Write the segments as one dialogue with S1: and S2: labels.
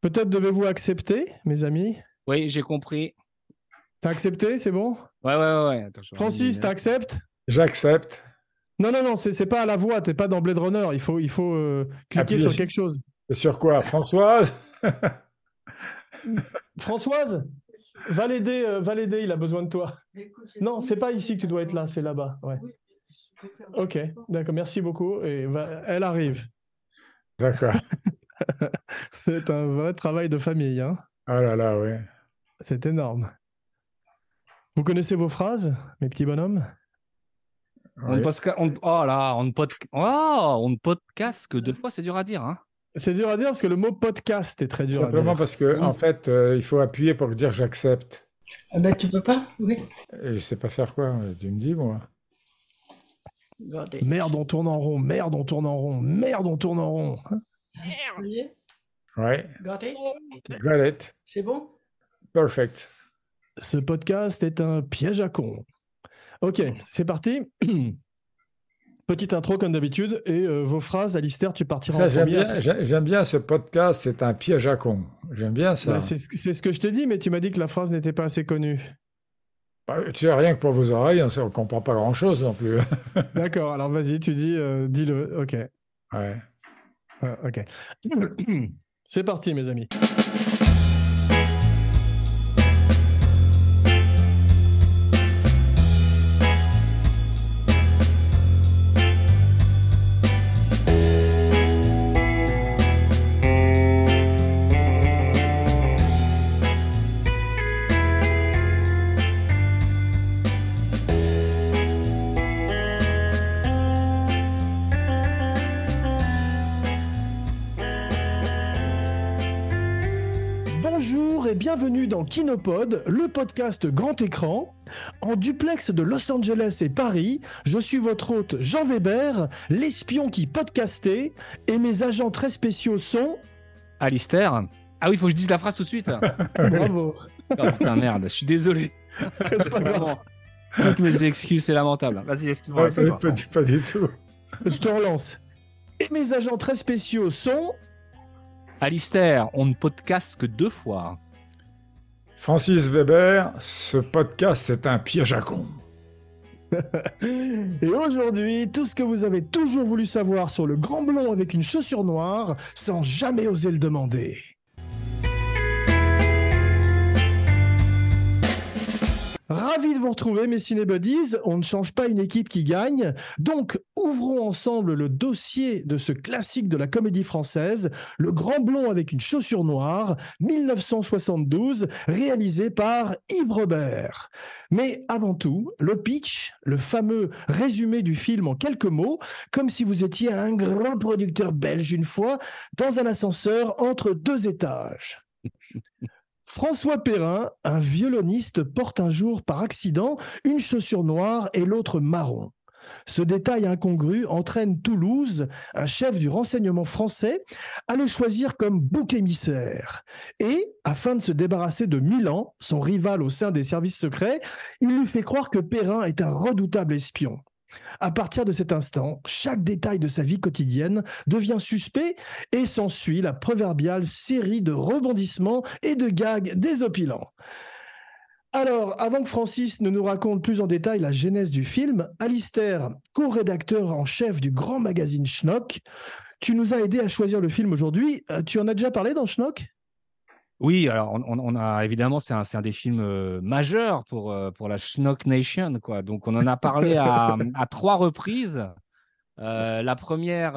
S1: Peut-être devez-vous accepter, mes amis
S2: Oui, j'ai compris.
S1: T'as accepté, c'est bon?
S2: Ouais, ouais, ouais. Attends, je vais
S1: Francis, t'acceptes?
S3: J'accepte.
S1: Non, non, non, c'est c'est pas à la voix, t'es pas dans Blade Runner. Il faut, il faut euh, cliquer
S3: Appuyer.
S1: sur quelque chose.
S3: Et sur quoi? Françoise?
S1: Françoise, va l'aider, euh, va l'aider, il a besoin de toi. Non, c'est pas ici que tu dois être là, c'est là-bas. Ouais. Ok, d'accord, merci beaucoup. Et va- elle arrive.
S3: D'accord.
S1: C'est un vrai travail de famille, hein.
S3: Oh là là, oui.
S1: C'est énorme. Vous connaissez vos phrases, mes petits bonhommes?
S2: On on- Oh là, on ne, pod... oh, on ne podcast que deux fois, c'est dur à dire. Hein.
S1: C'est dur à dire parce que le mot podcast est très dur à
S3: Simplement
S1: dire.
S3: parce que,
S2: Oui.
S3: en fait, euh, il faut appuyer pour dire j'accepte.
S4: Ah ben, tu peux pas? Oui.
S3: Et je sais pas faire quoi. Tu me dis, moi.
S1: Merde, on tourne en rond, merde, on tourne en rond, merde, on tourne en rond. Hein
S4: Y est
S3: Ouais.
S4: Regardez.
S3: Got it.
S4: C'est bon?
S3: Perfect.
S1: Ce podcast est un piège à con. Ok, c'est parti. Petite intro comme d'habitude et euh, vos phrases, Alistair, tu partiras
S3: Ça,
S1: en
S3: j'aime bien, j'ai- j'aime bien ce podcast. C'est un piège à con. J'aime bien ça.
S1: Ouais, c'est ce c'est ce que je t'ai dit, mais tu m'as dit que la phrase n'était pas assez connue.
S3: Bah, tu sais, rien que pour vos oreilles, on ne comprend pas grand-chose non plus.
S1: D'accord, alors vas-y, tu dis, euh, dis-le. Ok,
S3: Ouais.
S1: Ok. C'est parti, mes amis. Bienvenue dans Kinopod, le podcast grand écran. En duplex de Los Angeles et Paris, je suis votre hôte Jean Weber, l'espion qui podcastait, et mes agents très spéciaux sont...
S2: Alistair Ah oui, il faut que je dise la phrase tout de suite.
S1: Bravo.
S2: Oh putain, merde, je suis désolé.
S1: C'est pas grave.
S2: Toutes mes excuses, c'est lamentable. Vas-y, excuse-moi.
S3: Ouais,
S2: excuse-moi.
S3: pas, pas- pas du tout.
S1: Je te relance. Et mes agents très spéciaux sont...
S2: Alistair, on ne podcast que deux fois.
S3: Francis Weber, ce podcast est un piège à con.
S1: Et aujourd'hui, tout ce que vous avez toujours voulu savoir sur le grand blond avec une chaussure noire, sans jamais oser le demander. Ravi de vous retrouver, mes cinébuddies. On ne change pas une équipe qui gagne. Donc, ouvrons ensemble le dossier de ce classique de la comédie française, Le Grand Blond avec une chaussure noire, 1972, réalisé par Yves Robert. Mais avant tout, le pitch, le fameux résumé du film en quelques mots, comme si vous étiez un grand producteur belge une fois, dans un ascenseur entre deux étages. François Perrin, un violoniste, porte un jour par accident une chaussure noire et l'autre marron. Ce détail incongru entraîne Toulouse, un chef du renseignement français, à le choisir comme bouc émissaire. Et, afin de se débarrasser de Milan, son rival au sein des services secrets, il lui fait croire que Perrin est un redoutable espion. À partir de cet instant, chaque détail de sa vie quotidienne devient suspect et s'ensuit la proverbiale série de rebondissements et de gags désopilants. Alors, avant que Francis ne nous raconte plus en détail la genèse du film, Alistair, co-rédacteur en chef du grand magazine Schnock, tu nous as aidé à choisir le film aujourd'hui. Euh, Tu en as déjà parlé dans Schnock?
S2: Oui, alors on, a évidemment, c'est un, un des films euh, majeurs pour, euh, pour la Schnock Nation, quoi. Donc on en a parlé à, à trois reprises. Euh, la première,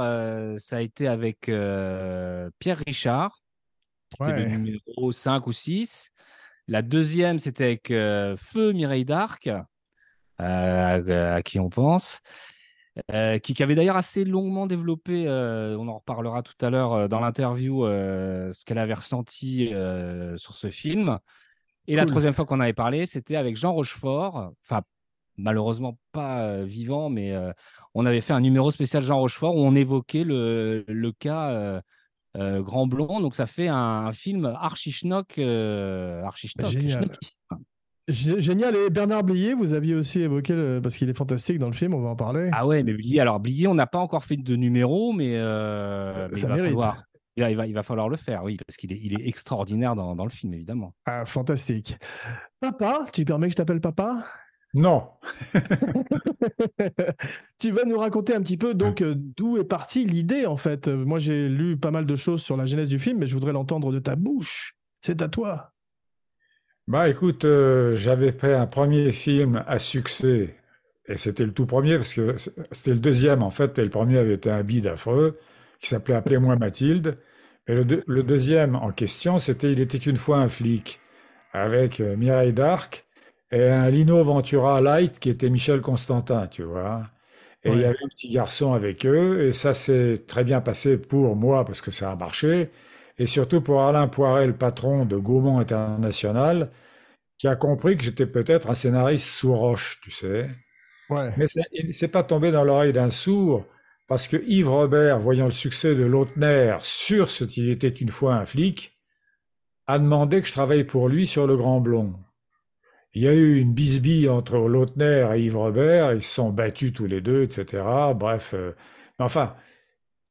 S2: ça a été avec Pierre Richard, qui était le numéro 5 ou 6. La deuxième, c'était avec Feu Mireille d'Arc, à qui on pense. Euh, qui, qui avait d'ailleurs assez longuement développé, euh, on en reparlera tout à l'heure euh, dans l'interview, ce qu'elle avait ressenti sur ce film. Et la troisième fois qu'on avait parlé, c'était avec Jean Rochefort, enfin malheureusement pas vivant, mais on avait fait un numéro spécial Jean Rochefort où on évoquait le, le cas Grand Blond. Donc ça fait un, un film archi schnock, euh, archi schnock,
S1: Génial. Et Bernard Blier, vous aviez aussi évoqué, le... parce qu'il est fantastique dans le film, on va en parler.
S2: Ah ouais, mais Blier, alors Blier, on n'a pas encore fait de numéro, mais, euh, mais
S1: Ça
S2: il va
S1: mérite.
S2: falloir. Il va, il va, il va falloir le faire, oui, parce qu'il est, il est extraordinaire dans, dans le film, évidemment.
S1: Ah, fantastique. Papa, tu permets que je t'appelle papa?
S3: Non.
S1: tu vas nous raconter un petit peu donc euh, d'où est partie l'idée en fait? Euh, Moi j'ai lu pas mal de choses sur la genèse du film, mais je voudrais l'entendre de ta bouche. C'est à toi.
S3: Bah écoute, euh, j'avais fait un premier film à succès, et c'était le tout premier, parce que c'était le deuxième en fait, et le premier avait été un bide affreux, qui s'appelait Appelez-moi Mathilde. Et le, deux- le deuxième en question, c'était Il était une fois un flic, avec euh, Mireille d'Arc et un Lino Ventura Light qui était Michel Constantin, tu vois. Et il y avait un petit garçon avec eux, et ça s'est très bien passé pour moi, parce que ça a marché, et surtout pour Alain Poiret, le patron de Gaumont International, qui a compris que j'étais peut-être un scénariste sous roche, tu sais.
S1: Ouais.
S3: Mais s'est pas tombé dans l'oreille d'un sourd, parce que Yves Robert, voyant le succès de Lautner sur ce qu'il était une fois un flic, a demandé que je travaille pour lui sur Le Grand Blond. Il y a eu une bisbille entre Lautner et Yves Robert, ils se sont battus tous les deux, etc. Bref, euh, mais enfin,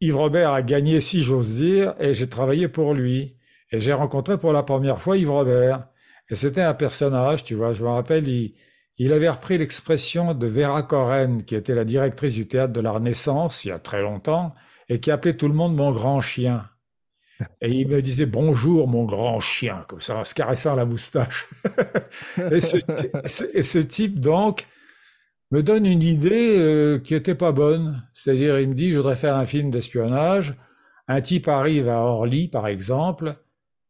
S3: Yves Robert a gagné, si j'ose dire, et j'ai travaillé pour lui. Et j'ai rencontré pour la première fois Yves Robert. Et c'était un personnage, tu vois, je me rappelle, il, avait repris l'expression de Vera Corren, qui était la directrice du théâtre de la Renaissance il y a très longtemps, et qui appelait tout le monde mon grand chien. Et il me disait bonjour mon grand chien, comme ça, en se caressant la moustache. et ce type, donc, me donne une idée euh, qui était pas bonne. C'est-à-dire, il me dit, je voudrais faire un film d'espionnage. Un type arrive à Orly, par exemple,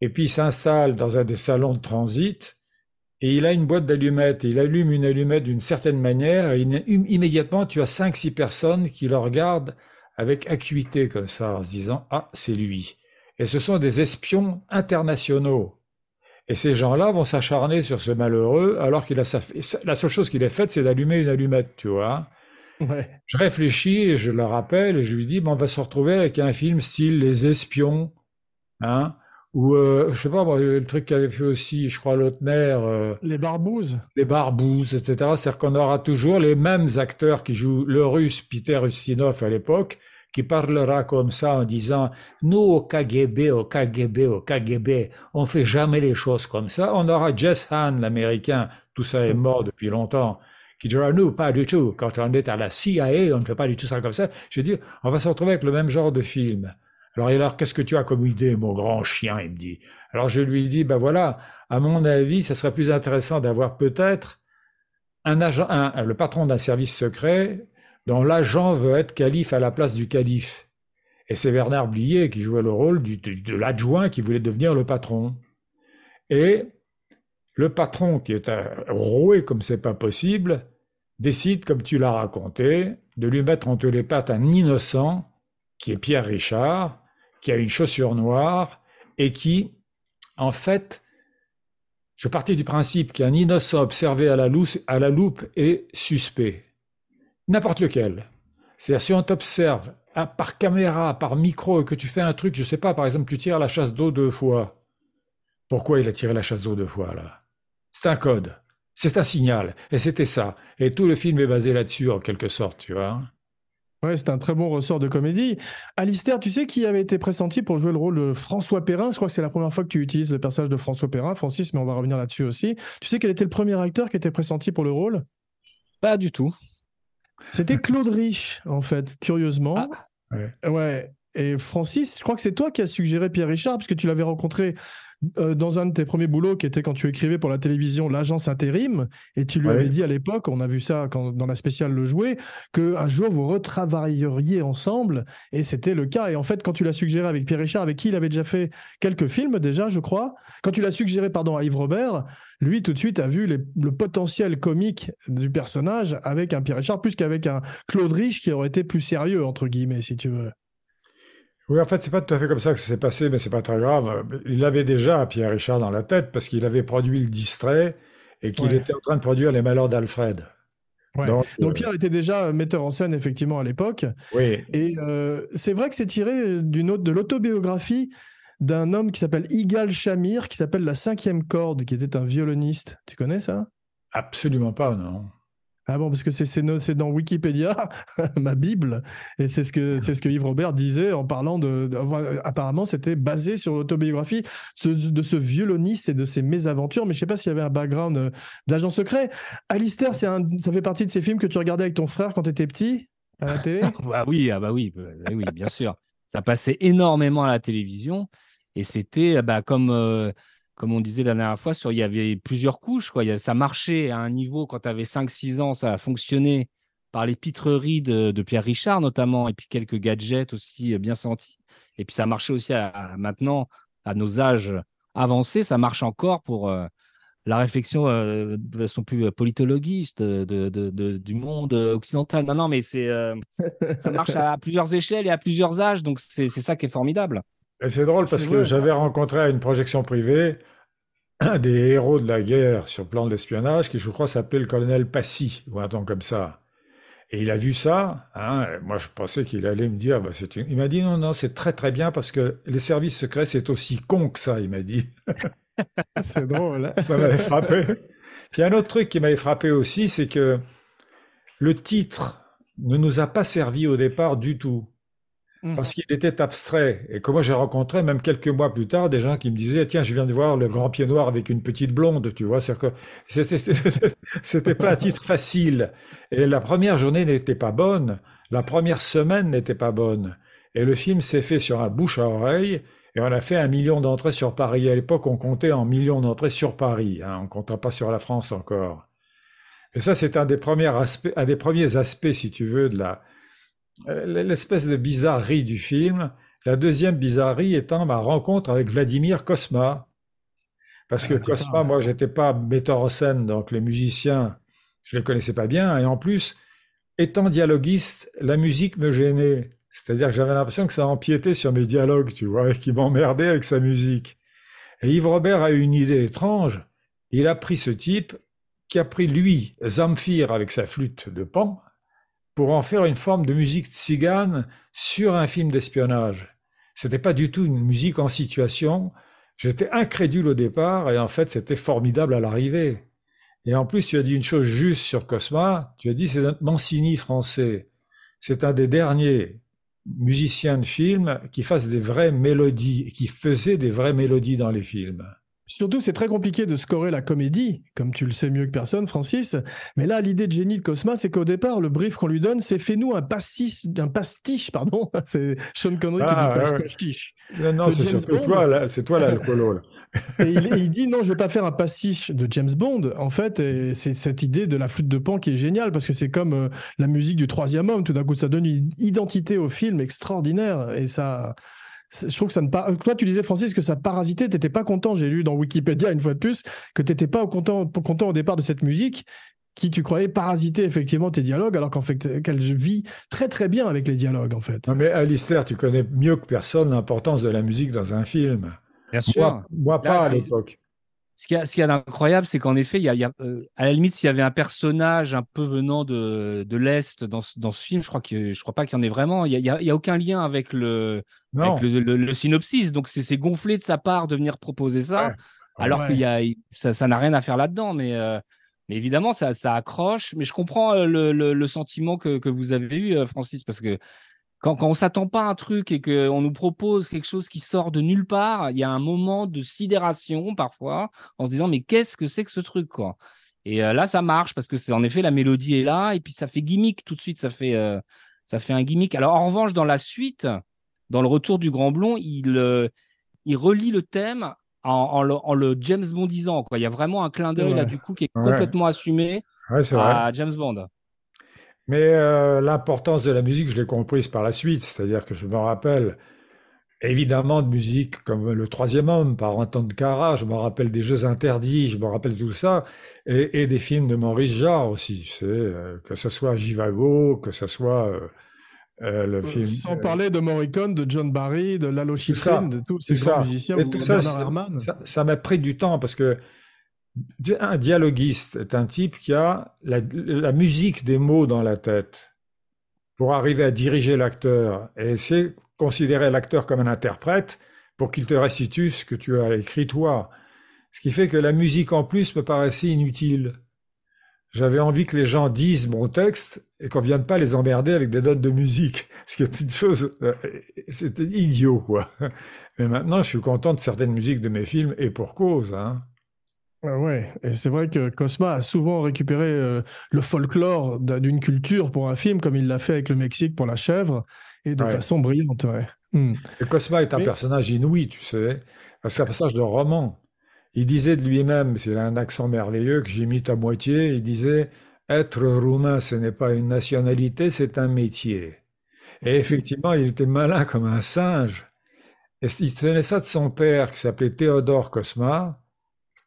S3: et puis s'installe dans un des salons de transit, et il a une boîte d'allumettes. Et Il allume une allumette d'une certaine manière, et immédiatement, tu as cinq, six personnes qui le regardent avec acuité, comme ça, en se disant, ah, c'est lui. Et ce sont des espions internationaux. Et ces gens-là vont s'acharner sur ce malheureux, alors qu'il a sa... la seule chose qu'il ait faite, c'est d'allumer une allumette, tu vois.
S1: Ouais.
S3: Je réfléchis et je le rappelle et je lui dis, bon, on va se retrouver avec un film style Les Espions, hein, ou euh, je sais pas, le truc qu'avait fait aussi, je crois, Lautner, euh,
S1: Les barbouzes.
S3: Les Barbouzes, etc. C'est-à-dire qu'on aura toujours les mêmes acteurs qui jouent le russe Peter Ustinov à l'époque, qui parlera comme ça en disant, nous au KGB, au KGB, au KGB, on fait jamais les choses comme ça. On aura Jess Hahn, l'américain, tout ça est mort depuis longtemps, qui dira, nous, pas du tout. Quand on est à la CIA, on ne fait pas du tout ça comme ça. Je dis, on va se retrouver avec le même genre de film. Alors, alors, qu'est-ce que tu as comme idée, mon grand chien? Il me dit. Alors, je lui dis, ben voilà, à mon avis, ça serait plus intéressant d'avoir peut-être un agent, un, le patron d'un service secret dont l'agent veut être calife à la place du calife. Et c'est Bernard Blier qui jouait le rôle de, l'adjoint qui voulait devenir le patron. Et le patron, qui est roué comme c'est pas possible, décide, comme tu l'as raconté, de lui mettre entre les pattes un innocent, qui est Pierre Richard, qui a une chaussure noire, et qui, en fait, je partais du principe qu'un innocent observé à la loupe est suspect. N'importe lequel. C'est-à-dire, si on t'observe par caméra, par micro, et que tu fais un truc, je sais pas, par exemple, tu tires la chasse d'eau deux fois. Pourquoi il a tiré la chasse d'eau deux fois, là? C'est un code. C'est un signal. Et c'était ça. Et tout le film est basé là-dessus, en quelque sorte, tu vois.
S1: Ouais, c'est un très bon ressort de comédie. Alistair, tu sais qui avait été pressenti pour jouer le rôle de François Perrin? Je crois que c'est la première fois que tu utilises le personnage de François Perrin, Francis, mais on va revenir là-dessus aussi. Tu sais quel était le premier acteur qui était pressenti pour le rôle?
S2: Pas du tout.
S1: C'était Claude Rich, en fait, curieusement.
S3: Ah, ouais.
S1: ouais. Et Francis, je crois que c'est toi qui as suggéré Pierre Richard, parce que tu l'avais rencontré euh, dans un de tes premiers boulots, qui était quand tu écrivais pour la télévision l'agence intérim, et tu lui
S3: Ouais.
S1: avais dit à l'époque, on a vu ça quand, dans la spéciale Le Jouet, qu'un jour vous retravailleriez ensemble, et c'était le cas. Et en fait, quand tu l'as suggéré avec Pierre Richard, avec qui il avait déjà fait quelques films déjà, je crois, quand tu l'as suggéré pardon, à Yves Robert, lui tout de suite a vu les- le potentiel comique du personnage avec un Pierre Richard, plus qu'avec un Claude Rich qui aurait été plus sérieux, entre guillemets, si tu veux.
S3: Oui, en fait, c'est pas tout à fait comme ça que ça s'est passé, mais c'est pas très grave. Il avait déjà Pierre Richard dans la tête parce qu'il avait produit Le Distrait et qu'il
S1: Ouais.
S3: était en train de produire Les Malheurs d'Alfred.
S1: Ouais.
S3: Donc,
S1: Donc
S3: euh,
S1: Pierre était déjà metteur en scène effectivement à l'époque.
S3: oui,
S1: Et euh, c'est vrai que c'est tiré d'une autre, de l'autobiographie d'un homme qui s'appelle Igal Shamir, qui s'appelle La Cinquième Corde, qui était un violoniste. Tu connais ça?
S3: Absolument pas, non.
S1: Ah bon, parce que c'est dans Wikipédia, ma Bible, et c'est ce que c'est ce que Yves Robert disait en parlant de. apparemment, c'était basé sur l'autobiographie de ce violoniste et de ses mésaventures, mais je sais pas s'il y avait un background euh, d'agent secret. Alistair, un, ça fait partie de ces films que tu regardais avec ton frère quand tu étais petit à la télé?
S2: Ah oui, ah bah oui, bah oui, bien sûr. Ça passait énormément à la télévision et c'était bah, comme, euh, comme on disait la dernière fois, sur, il y avait plusieurs couches. Quoi. Il y a- ça marchait à un niveau quand tu avais 5-6 ans, ça a fonctionné par les pitreries de, de Pierre Richard notamment et puis quelques gadgets aussi euh, bien sentis. Et puis ça marchait aussi à, à maintenant, à nos âges avancés, ça marche encore pour euh, la réflexion euh, de façon plus politologiste de, de- de- du monde occidental. Non, non, mais c'est euh, ça marche à plusieurs échelles et à plusieurs âges, donc c'est ça qui est formidable.
S3: Et c'est drôle parce que j'avais rencontré à une projection privée un des héros de la guerre sur plan d'espionnage qui, je crois, s'appelait le colonel Passy ou un ton comme ça. Et il a vu ça. hein, moi, je pensais qu'il allait me dire, bah, c'est une... il m'a dit non, non, c'est très très bien parce que les services secrets, c'est aussi con que ça, il m'a dit.
S1: c'est drôle. hein.
S3: Ça m'avait frappé. Puis un autre truc qui m'avait frappé aussi, c'est que le titre ne nous a pas servi au départ du tout. Parce qu'il était abstrait. Et que moi, j'ai rencontré, même quelques mois plus tard, des gens qui me disaient, tiens, je viens de voir le grand pied noir avec une petite blonde, tu vois. C'est-à-dire que c'était- pas un titre facile. Et la première journée n'était pas bonne. La première semaine n'était pas bonne. Et le film s'est fait sur un bouche à oreille. Et on a fait un million d'entrées sur Paris. À l'époque, on comptait en millions d'entrées sur Paris. Hein, on comptait pas sur la France encore. Et ça, c'est un des premiers aspects, si tu veux, de la, l'espèce de bizarrerie du film. La deuxième bizarrerie étant ma rencontre avec Vladimir Kosma. Parce que
S1: Ah, tu
S3: Kosma,
S1: parles.
S3: moi, j'étais pas metteur en scène, donc les musiciens, je les connaissais pas bien. Et en plus, étant dialoguiste, la musique me gênait. C'est-à-dire que j'avais l'impression que ça empiétait sur mes dialogues, tu vois, et qu'il m'emmerdait avec sa musique. Et Yves Robert a eu une idée étrange. Il a pris ce type qui a pris, lui, Zamfir avec sa flûte de pan, pour en faire une forme de musique tzigane sur un film d'espionnage. C'était pas du tout une musique en situation. J'étais incrédule au départ et en fait c'était formidable à l'arrivée. Et en plus tu as dit une chose juste sur Cosma, tu as dit c'est notre Mancini français. C'est un des derniers musiciens de film qui fasse des vraies mélodies, qui faisait des vraies mélodies dans les films.
S1: Surtout, c'est très compliqué de scorer la comédie, comme tu le sais mieux que personne, Francis. Mais là, l'idée de génie de Cosma, c'est qu'au départ, le brief qu'on lui donne, c'est fais-nous un pastis, un pastiche, pardon. C'est Sean Connery
S3: Ah,
S1: qui dit
S3: ouais.
S1: pastiche.
S3: Non, c'est toi, là, c'est toi là.
S1: Et il, et il dit non, je vais pas faire un pastiche de James Bond. En fait, c'est cette idée de la flûte de pan qui est géniale parce que c'est comme euh, la musique du troisième homme. Tout d'un coup, ça donne une identité au film extraordinaire et ça. C'est- Je trouve que ça ne pas. Toi, tu disais Francis que ça parasitait. T'étais pas content. J'ai lu dans Wikipédia une fois de plus que t'étais pas content, content au départ de cette musique qui tu croyais parasiter effectivement tes dialogues alors qu'en fait qu'elle vit très très bien avec les dialogues en fait.
S3: Non, mais Alistair, tu connais mieux que personne l'importance de la musique dans un film.
S2: Bien sûr.
S3: Moi, moi
S2: Là,
S3: pas à l'époque.
S2: Ce qu'il y a, ce qu'il y a d'incroyable, c'est qu'en effet, il y a, il y a, euh, à la limite, s'il y avait un personnage un peu venant de, de l'Est dans, ce- dans ce film, je crois que je crois pas qu'il y en ait vraiment. Il y a, il y aucun lien avec le, avec le, le- le synopsis. Donc, c'est c'est gonflé de sa part de venir proposer ça,
S3: Ouais.
S2: alors
S1: Ouais.
S2: qu'il y a, ça ça n'a rien à faire là-dedans. Mais, euh, mais évidemment, ça, ça accroche. Mais je comprends euh, le, le, le sentiment que, que vous avez eu, Francis, parce que quand, quand on s'attend pas à un truc et qu'on nous propose quelque chose qui sort de nulle part, il y a un moment de sidération parfois, en se disant mais qu'est-ce que c'est que ce truc quoi? Et euh, là, ça marche parce que c'est en effet la mélodie est là et puis ça fait gimmick tout de suite, ça fait euh, ça fait un gimmick. Alors en revanche, dans la suite, dans le retour du Grand Blond, il euh, il relie le thème en, en le, en le James Bondisant quoi. Il y a vraiment un clin d'œil
S1: Ouais.
S2: là du coup qui est
S3: Ouais.
S2: complètement assumé
S3: Ouais, c'est vrai.
S2: à James Bond.
S3: Mais euh, l'importance de la musique, je l'ai comprise par la suite. C'est-à-dire que je me rappelle évidemment de musique comme Le Troisième Homme par Anton de Cara, je me rappelle des Jeux Interdits, je me rappelle tout ça, et, et des films de Maurice Jarre aussi. C'est euh, que ce soit Jivago, que ce soit euh, euh, le film.
S1: Sans parler de Morricone, de John Barry, de Lalo Schifrin, de tous ces grands musiciens,
S3: Et
S1: ou
S3: tout. Ça- Ça m'a pris du temps parce que un dialoguiste est un type qui a la, musique des mots dans la tête pour arriver à diriger l'acteur et c'est considérer l'acteur comme un interprète pour qu'il te restitue ce que tu as écrit toi. Ce qui fait que la musique en plus me paraissait inutile. j'avais envie que les gens disent mon texte et qu'on vienne pas les emmerder avec des notes de musique. Ce qui est une chose, euh, c'était idiot, quoi. Mais maintenant, je suis content de certaines musiques de mes films et pour cause, hein.
S1: Ah ouais, et c'est vrai que Cosma a souvent récupéré euh, le folklore d'une culture pour un film, comme il l'a fait avec le Mexique pour La Chèvre, et de
S3: Ouais.
S1: façon brillante, ouais. Hmm.
S3: Et Cosma est un
S1: Mais-
S3: personnage inouï, tu sais. C'est un personnage de roman. Il disait de lui-même, c'est un accent merveilleux que j'imite à moitié, il disait Être roumain, ce n'est pas une nationalité, c'est un métier. Et effectivement, il était malin comme un singe. Et il tenait ça de son père, qui s'appelait Théodore Cosma,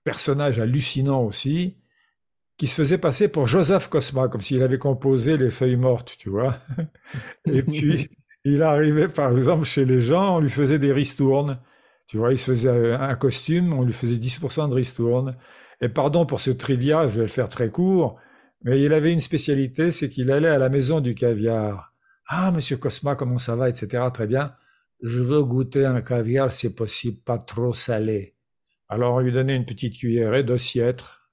S3: personnage hallucinant aussi, qui se faisait passer pour Joseph Cosma, comme s'il avait composé les feuilles mortes, tu vois. Et puis, il arrivait, par exemple, chez les gens, on lui faisait des ristournes. Tu vois, il se faisait un costume, on lui faisait 10% de ristournes. Et pardon pour ce trivia, je vais le faire très court, mais il avait une spécialité, c'est qu'il allait à la maison du caviar. Ah, monsieur Cosma, comment ça va, etc. Très bien. Je veux goûter un caviar, si possible, pas trop salé. Alors, on lui donnait une petite cuillerée d'ossiètre.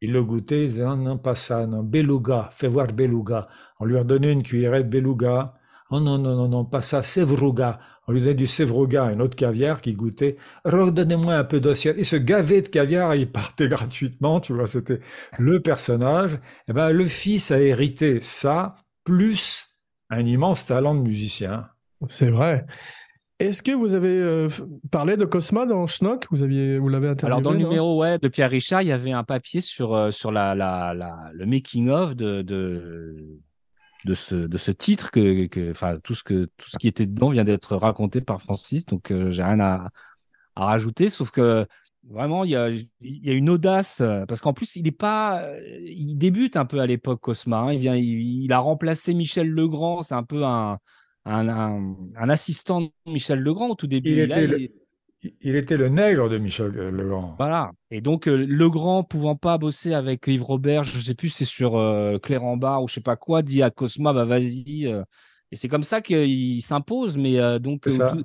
S3: Il le goûtait, il disait, non, non, pas ça, non, beluga, fais voir beluga. On lui redonnait une cuillerée de beluga. Oh non, non, non, non, pas ça, sevruga. On lui donnait du sevruga, un autre caviar qui goûtait. Redonnez-moi un peu d'assiette. Il se gavait de caviar et il partait gratuitement, tu vois, c'était le personnage. Eh ben, le fils a hérité ça, plus un immense talent de musicien.
S1: C'est vrai. Est-ce que vous avez euh, parlé de Cosma dans Schnock? Vous aviez, vous l'avez interviewé
S2: Alors dans le numéro ouais, de Pierre Richard, il y avait un papier sur, euh, sur la, la, la- le making of de, de, de, ce, de ce titre que, que enfin tout ce que tout ce qui était dedans vient d'être raconté par Francis, donc euh, j'ai rien à, à rajouter, sauf que vraiment il y a, y a une audace euh, parce qu'en plus il est pas, il débute un peu à l'époque Cosma, hein. il vient, il, il a remplacé Michel Legrand, c'est un peu un un, un, un assistant de Michel Legrand au tout début.
S3: Il
S2: là,
S3: était le-
S2: il-
S3: Il était le nègre de Michel Legrand.
S2: voilà. Et donc, euh, Legrand pouvant pas bosser avec Yves Robert, je sais plus, c'est sur euh, Claire en bar ou je sais pas quoi, dit à Cosma, bah vas-y. euh. Et c'est comme ça qu'il s'impose. Mais euh, donc, euh, tout-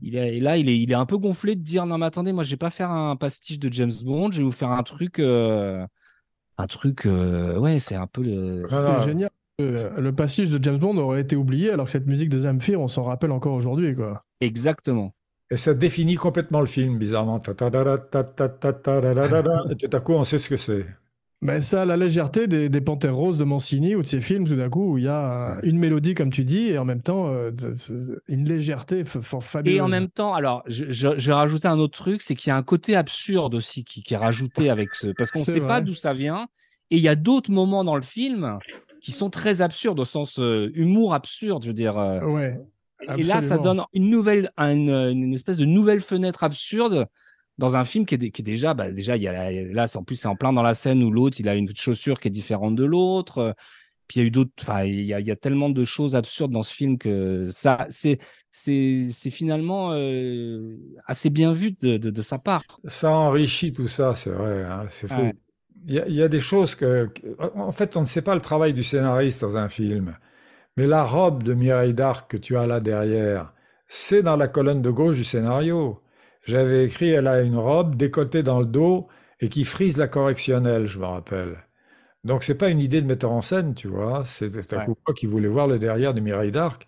S2: il est, et là, il est, il est un peu gonflé de dire non, mais attendez, moi, je vais pas faire un pastiche de James Bond, je vais vous faire un truc. euh, un truc, euh, ouais, c'est un peu le.
S3: Ah,
S1: C'est génial. Euh, Le passage de James Bond aurait été oublié, alors que cette musique de Zamfir, on s'en rappelle encore aujourd'hui, quoi.
S2: Exactement.
S3: Et ça définit complètement le film, bizarrement. Tout à coup, on sait ce que c'est.
S1: Mais ça, a la légèreté des, des Panthères Roses de Mancini ou de ces films, tout d'un coup, où il y a euh, une mélodie, comme tu dis, et en même temps, euh, une légèreté fabuleuse.
S2: Et en même temps, alors, je, je, je vais rajouter un autre truc, c'est qu'il y a un côté absurde aussi qui, qui est rajouté avec ce. Parce qu'on ne sait pas d'où ça vient. Et il y a d'autres moments dans le film qui sont très absurdes, au sens euh, humour absurde, je veux dire. euh.
S1: Ouais.
S2: et là, ça donne une nouvelle, une, une espèce de nouvelle fenêtre absurde dans un film qui est, qui est déjà, bah, déjà, il y a là, c'est en plus, c'est en plein dans la scène où l'autre, il a une chaussure qui est différente de l'autre. euh, Puis il y a eu d'autres, enfin, il y a, il y a tellement de choses absurdes dans ce film que ça, c'est, c'est, c'est finalement euh, assez bien vu de, de, de sa part.
S3: Ça enrichit tout ça, c'est vrai. hein, c'est fou.
S2: Ouais.
S3: Il y, a, il y a des choses que, que- En fait, on ne sait pas le travail du scénariste dans un film. Mais la robe de Mireille d'Arc que tu as là derrière, c'est dans la colonne de gauche du scénario. J'avais écrit Elle a une robe décotée dans le dos et qui frise la correctionnelle, je me rappelle. Donc, c'est pas une idée de metteur en scène, tu vois. C'est un
S2: Ouais.
S3: coup qui voulait voir le derrière de Mireille d'Arc.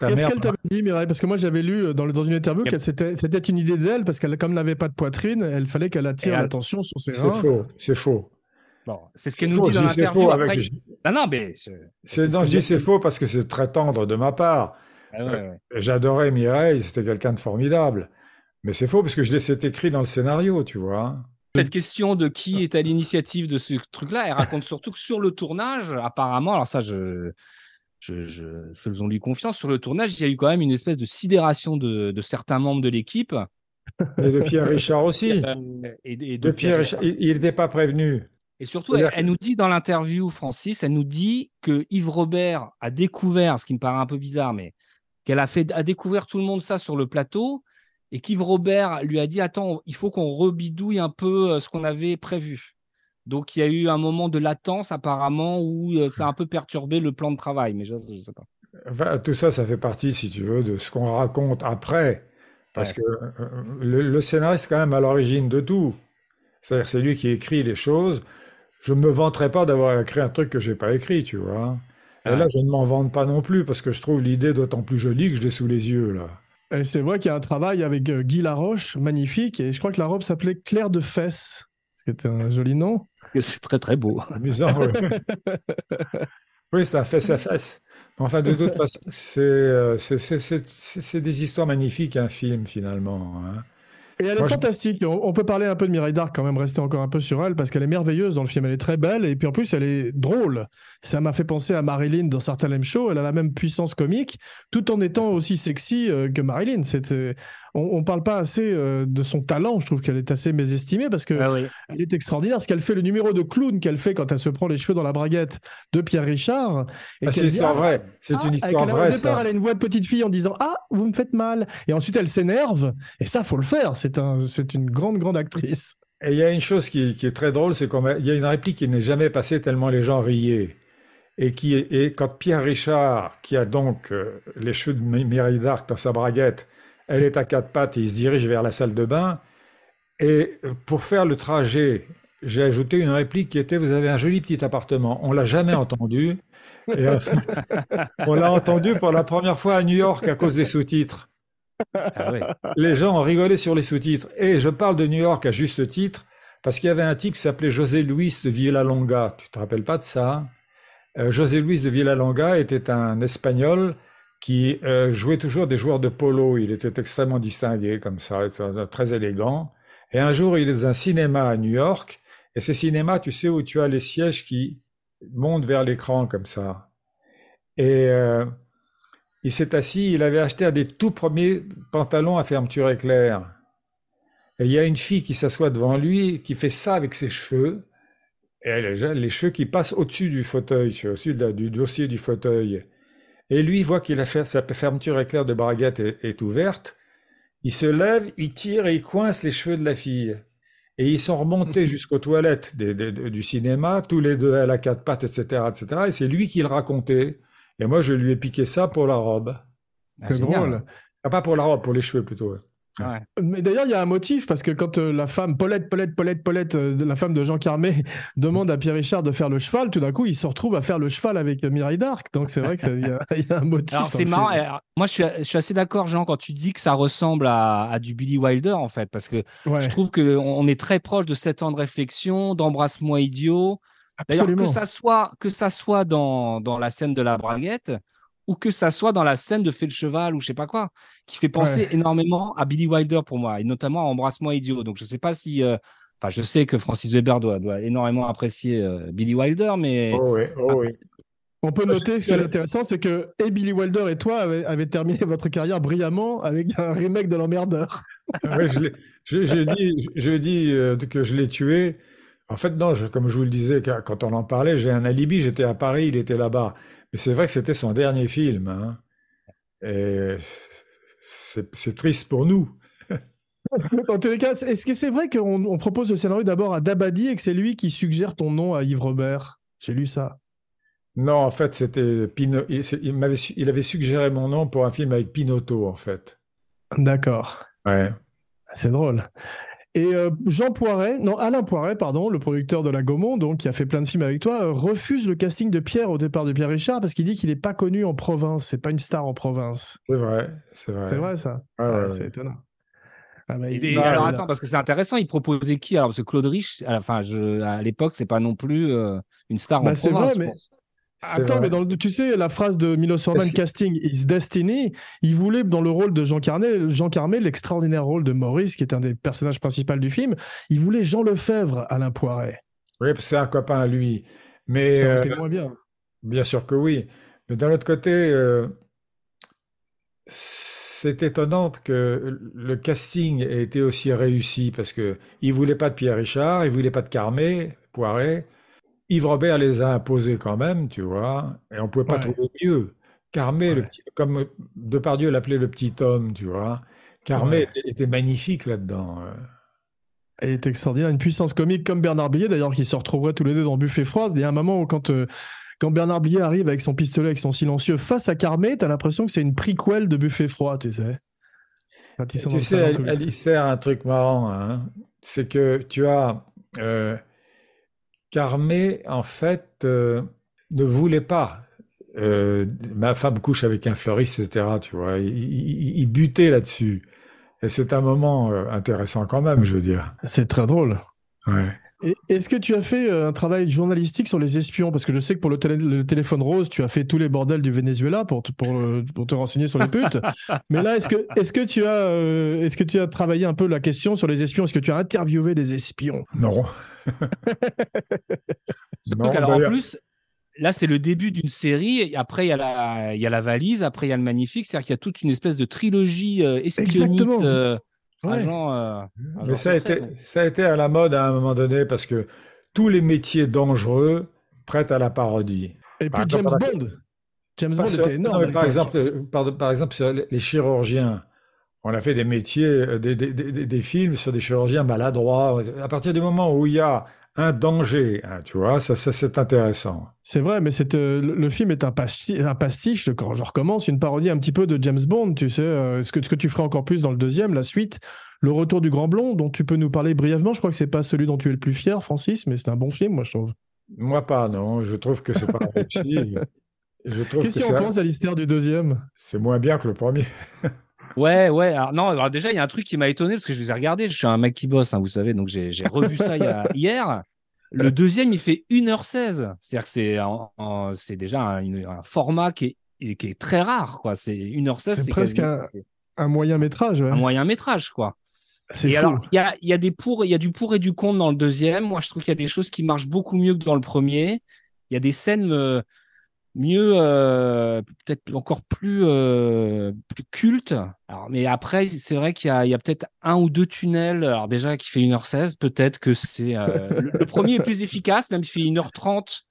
S1: Qu'est-ce qu'elle t'avait dit, Mireille? Parce que moi, j'avais lu euh, dans, le- dans une interview
S2: Yep.
S1: que c'était c'était une idée d'elle, parce qu'elle, comme n'avait pas de poitrine, elle fallait qu'elle attire
S2: elle-
S1: l'attention sur ses
S3: C'est
S1: reins.
S3: faux, c'est faux.
S2: Bon, c'est ce qu'elle
S3: C'est
S2: nous
S3: faux,
S2: dit dans
S3: c'est
S2: l'interview. Après,
S3: avec-
S2: Ah non, mais je-
S3: C'est
S2: ce
S3: donc
S2: que
S3: je dis c'est faux parce que c'est très tendre de ma part.
S2: Ah ouais, ouais.
S3: J'adorais Mireille, c'était quelqu'un de formidable. Mais c'est faux parce que je l'ai c'est écrit dans le scénario, tu vois.
S2: Cette question de qui est à l'initiative de ce truc-là, elle raconte surtout que sur le tournage, apparemment, alors ça, je, je, je faisons-lui confiance, sur le tournage, il y a eu quand même une espèce de sidération de, de certains membres de l'équipe.
S3: Et de Pierre Richard aussi.
S2: euh, et, et de
S3: De Pierre Richard, il n'était pas prévenu.
S2: Et surtout, elle nous dit dans l'interview, Francis, elle nous dit que Yves Robert a découvert, ce qui me paraît un peu bizarre, mais qu'elle a fait a découvert tout le monde ça sur le plateau, et qu'Yves Robert lui a dit attends, il faut qu'on rebidouille un peu euh, ce qu'on avait prévu. Donc il y a eu un moment de latence apparemment où euh, ça a un peu perturbé le plan de travail, mais je, je sais pas.
S3: Enfin, tout ça, ça fait partie, si tu veux, de ce qu'on raconte après. Parce que euh, le, le scénariste, est quand même, à l'origine de tout. C'est-à-dire, c'est lui qui écrit les choses. je me vanterai pas d'avoir écrit un truc que j'ai pas écrit, tu vois. Et
S2: Ouais.
S3: là, je ne m'en vante pas non plus parce que je trouve l'idée d'autant plus jolie que je l'ai sous les yeux là.
S1: Et c'est vrai qu'il y a un travail avec euh, Guy Laroche, magnifique, et je crois que la robe s'appelait Claire de Fesse, ce qui était un joli nom.
S2: C'est très très beau.
S3: Amusant, oui. Oui, c'est un fesse à fesse. Mais Enfin, de toute façon, c'est euh, c'est c'est- c'est- c'est- c'est des histoires magnifiques, un film, finalement. hein.
S1: Et elle est
S3: Moi, je-
S1: fantastique. On, on peut parler un peu de Mireille Darc quand même, rester encore un peu sur elle, parce qu'elle est merveilleuse dans le film. Elle est très belle, et puis en plus, elle est drôle. Ça m'a fait penser à Marilyn dans certains Lem Show. Elle a la même puissance comique, tout en étant aussi sexy euh, que Marilyn. C'était... On, on parle pas assez euh, de son talent. Je trouve qu'elle est assez mésestimée, parce que
S2: Ah oui.
S1: elle est extraordinaire. Ce qu'elle fait, le numéro de clown qu'elle fait quand elle se prend les cheveux dans la braguette de Pierre Richard.
S3: Ah, c'est
S1: Ah,
S3: vraie. C'est une histoire vraie,
S1: Au départ,
S3: ça.
S1: elle a une voix de petite fille en disant Ah, vous me faites mal. Et ensuite, elle s'énerve. Et ça, faut le faire. C'est un, c'est une grande, grande actrice.
S3: Et il y a une chose qui, qui est très drôle, c'est qu'il y a une réplique qui n'est jamais passée tellement les gens riaient. Et, qui est, et quand Pierre Richard, qui a donc euh, les cheveux de d'Arc dans sa braguette, elle est à quatre pattes et il se dirige vers la salle de bain. Et euh, pour faire le trajet, j'ai ajouté une réplique qui était Vous avez un joli petit appartement. On l'a jamais entendu. Et en fait, on l'a entendu pour la première fois à New York à cause des sous-titres.
S2: Ah.
S3: Les gens ont rigolé sur les sous-titres. Et je parle de New York à juste titre, parce qu'il y avait un type qui s'appelait José Luis de Villalonga. Tu te rappelles pas de ça Euh, José Luis de Villalonga était un Espagnol qui euh, jouait toujours des joueurs de polo. Il était extrêmement distingué, comme ça, très- élégant. Et un jour, il est dans un cinéma à New York. Et ces cinémas, tu sais, où tu as les sièges qui montent vers l'écran, comme ça. Et... euh, il s'est assis, il avait acheté un des tout premiers pantalons à fermeture éclair. Et il y a une fille qui s'assoit devant lui, qui fait ça avec ses cheveux, et elle a les cheveux qui passent au-dessus du fauteuil, au-dessus du dossier du fauteuil. Et lui, il voit qu'il a fait sa fermeture éclair de braguette est, est ouverte. Il se lève, il tire et il coince les cheveux de la fille. Et ils sont remontés jusqu'aux toilettes des- des- des- du cinéma, tous les deux à la quatre pattes, etc., etc. Et c'est lui qui le racontait. Et moi, je lui ai piqué ça pour la robe.
S2: Ah,
S1: C'est
S2: génial.
S1: drôle.
S3: Ah, pas pour la robe, pour les cheveux plutôt. Ouais.
S1: Mais d'ailleurs, il y a un motif, parce que quand euh, la femme, Paulette, Paulette, Paulette, Paulette, euh, de- la femme de Jean Carmé, demande à Pierre Richard de faire le cheval, tout d'un coup, il se retrouve à faire le cheval avec euh, Mireille d'Arc. Donc c'est vrai qu'il y, a- il y a un motif.
S2: Alors c'est marrant. alors, moi, je suis, je suis assez d'accord, Jean, quand tu dis que ça ressemble à, à du Billy Wilder, en fait, parce que
S1: Ouais,
S2: je trouve que on est très proche de sept ans de réflexion, d'embrasse-moi idiot. D'ailleurs, que ça soit que ça soit dans, dans la scène de la braguette ou que ça soit dans la scène de Fait le cheval ou je sais pas quoi, qui fait penser
S1: Ouais.
S2: énormément à Billy Wilder pour moi, et notamment à Embrasse-moi idiot. Donc je sais pas si, euh, enfin je sais que Francis Weber doit, doit énormément apprécier euh, Billy Wilder, mais
S3: Oh oui, oh oui.
S1: On peut noter, ce qui est intéressant, c'est que et Billy Wilder et toi avez, avez terminé votre carrière brillamment avec un remake de l'emmerdeur.
S3: Ouais, je l'ai- je- J'ai dit, je dis euh, que je l'ai tué. En fait, non, je- comme je vous le disais, quand on en parlait, j'ai un alibi, j'étais à Paris, il était là-bas. C'est vrai que c'était son dernier film. hein. Et c'est triste pour nous.
S1: En tous les cas, est-ce que c'est vrai qu'on on propose le scénario d'abord à Dabadi et que c'est lui qui suggère ton nom à Yves Robert? J'ai lu ça.
S3: Non, en fait, c'était Pino... il avait suggéré mon nom pour un film avec Pinotto, en fait.
S1: D'accord.
S3: Ouais.
S1: C'est drôle. Et euh, Jean Poiret, non, Alain Poiret, pardon, le producteur de La Gaumont, donc, qui a fait plein de films avec toi, euh, refuse le casting de Pierre au départ de Pierre Richard parce qu'il dit qu'il n'est pas connu en province, c'est pas une star en province.
S3: C'est vrai, c'est vrai.
S1: C'est vrai ça
S3: ouais, Ouais.
S1: C'est étonnant. Ah bah, il-
S2: et alors attends, parce que c'est intéressant, il proposait qui? Alors Parce que Claude Rich, à la, fin, je, à l'époque, c'est pas non plus euh, une star
S1: Bah,
S2: en
S1: c'est
S2: province.
S1: vrai,
S2: je
S1: mais-
S2: pense.
S3: C'est
S1: Attends,
S3: vrai.
S1: mais dans le- tu sais, la phrase de Milos Forman, casting is destiny, il voulait, dans le rôle de Jean Carnet, Jean Carmé, l'extraordinaire rôle de Maurice, qui est un des personnages principaux du film, il voulait Jean Lefebvre, Alain Poiret.
S3: Oui, parce que c'est un copain à lui. Mais
S1: Ça
S3: euh,
S1: moins bien.
S3: Bien sûr que oui. Mais d'un autre côté, euh, c'est étonnant que le casting ait été aussi réussi parce que il voulait pas de Pierre Richard, il voulait pas de Carmé, Poiret. Yves Robert les a imposés quand même, tu vois, et on pouvait pas
S1: Ouais.
S3: trouver mieux. Carmé,
S1: Ouais.
S3: comme Depardieu l'appelait le petit homme, tu vois. Carmé
S1: Ouais.
S3: était, était magnifique là-dedans. euh.
S1: Elle est extraordinaire, une puissance comique comme Bernard Blier, d'ailleurs, qui se retrouveraient tous les deux dans Buffet froid. Il y a un moment où, quand, euh, quand Bernard Blier arrive avec son pistolet, avec son silencieux, face à Carmé, t'as l'impression que c'est une prequel de Buffet froid, tu sais. Quand ils sont dans
S3: Tu sais, elle, y sert un truc marrant, hein. C'est que tu as euh, Carmé, en fait, euh, ne voulait pas. Euh, ma femme couche avec un fleuriste, etc. Tu vois, il, il- il butait là-dessus. Et c'est un moment euh, intéressant quand même, je veux dire.
S1: C'est très drôle.
S3: Ouais.
S1: Est-ce que tu as fait euh, un travail journalistique sur les espions? Parce que je sais que pour le, télé- le téléphone rose, tu as fait tous les bordels du Venezuela pour te, pour, euh, pour te renseigner sur les putes. Mais là, est-ce que, est que, tu as, euh, est-ce que tu as travaillé un peu la question sur les espions? Est-ce que tu as interviewé des espions?
S3: Non.
S2: Qu'alors, en plus, là, c'est le début d'une série. et Après, il y, a la, il y a la valise. Après, il y a le magnifique. C'est-à-dire qu'il y a toute une espèce de trilogie euh, espionnite.
S1: Exactement.
S2: euh,
S1: Ouais.
S2: agent, euh,
S3: Mais ça a, été,
S2: donc.
S3: ça a été à la mode à un moment donné parce que tous les métiers dangereux prêtent à la parodie.
S1: Et puis
S3: Par
S1: James
S3: exemple,
S1: Bond. James Bond
S3: sur-
S1: était énorme.
S3: non, par, exemple, par, par exemple, sur les chirurgiens, on a fait des métiers, euh, des, des- des- des films sur des chirurgiens maladroits. À partir du moment où il y a un danger, hein, tu vois, ça, ça, c'est intéressant.
S1: C'est vrai, mais c'est, euh, le, le film est un, pasti- un pastiche, quand je recommence, une parodie un petit peu de James Bond, tu sais. euh, ce, que, ce que tu ferais encore plus dans le deuxième, la suite, Le Retour du Grand Blond, dont tu peux nous parler brièvement. Je crois que c'est pas celui dont tu es le plus fier, Francis, mais c'est un bon film, moi, je trouve.
S3: Moi, pas, non. Je trouve que c'est pas réussi.
S1: Qu'est-ce qu'on pense, Alistair, du deuxième?
S3: C'est moins bien que le premier.
S2: Ouais, ouais. Alors, non, alors déjà, il y a un truc qui m'a étonné parce que je les ai regardés. Je suis un mec qui bosse, hein, vous savez, donc j'ai j'ai revu ça il y a- hier. Le deuxième, il fait 1h16. C'est-à-dire que c'est en- en- c'est déjà un, une- un format qui est, qui est très rare, quoi. C'est 1h16.
S1: C'est presque un- Un moyen métrage, ouais.
S2: un moyen métrage, quoi.
S1: C'est
S2: alors, il y a, y a des pour, il y a du pour et du contre dans le deuxième. Moi, je trouve qu'il y a des choses qui marchent beaucoup mieux que dans le premier. Il y a des scènes euh, mieux, euh, peut-être encore plus, euh, plus cultes. Alors, mais après, c'est vrai qu'il y a, il y a peut-être un ou deux tunnels. Alors déjà, qui fait 1h16, peut-être que c'est euh, le, le premier est plus efficace, même s'il fait 1h30.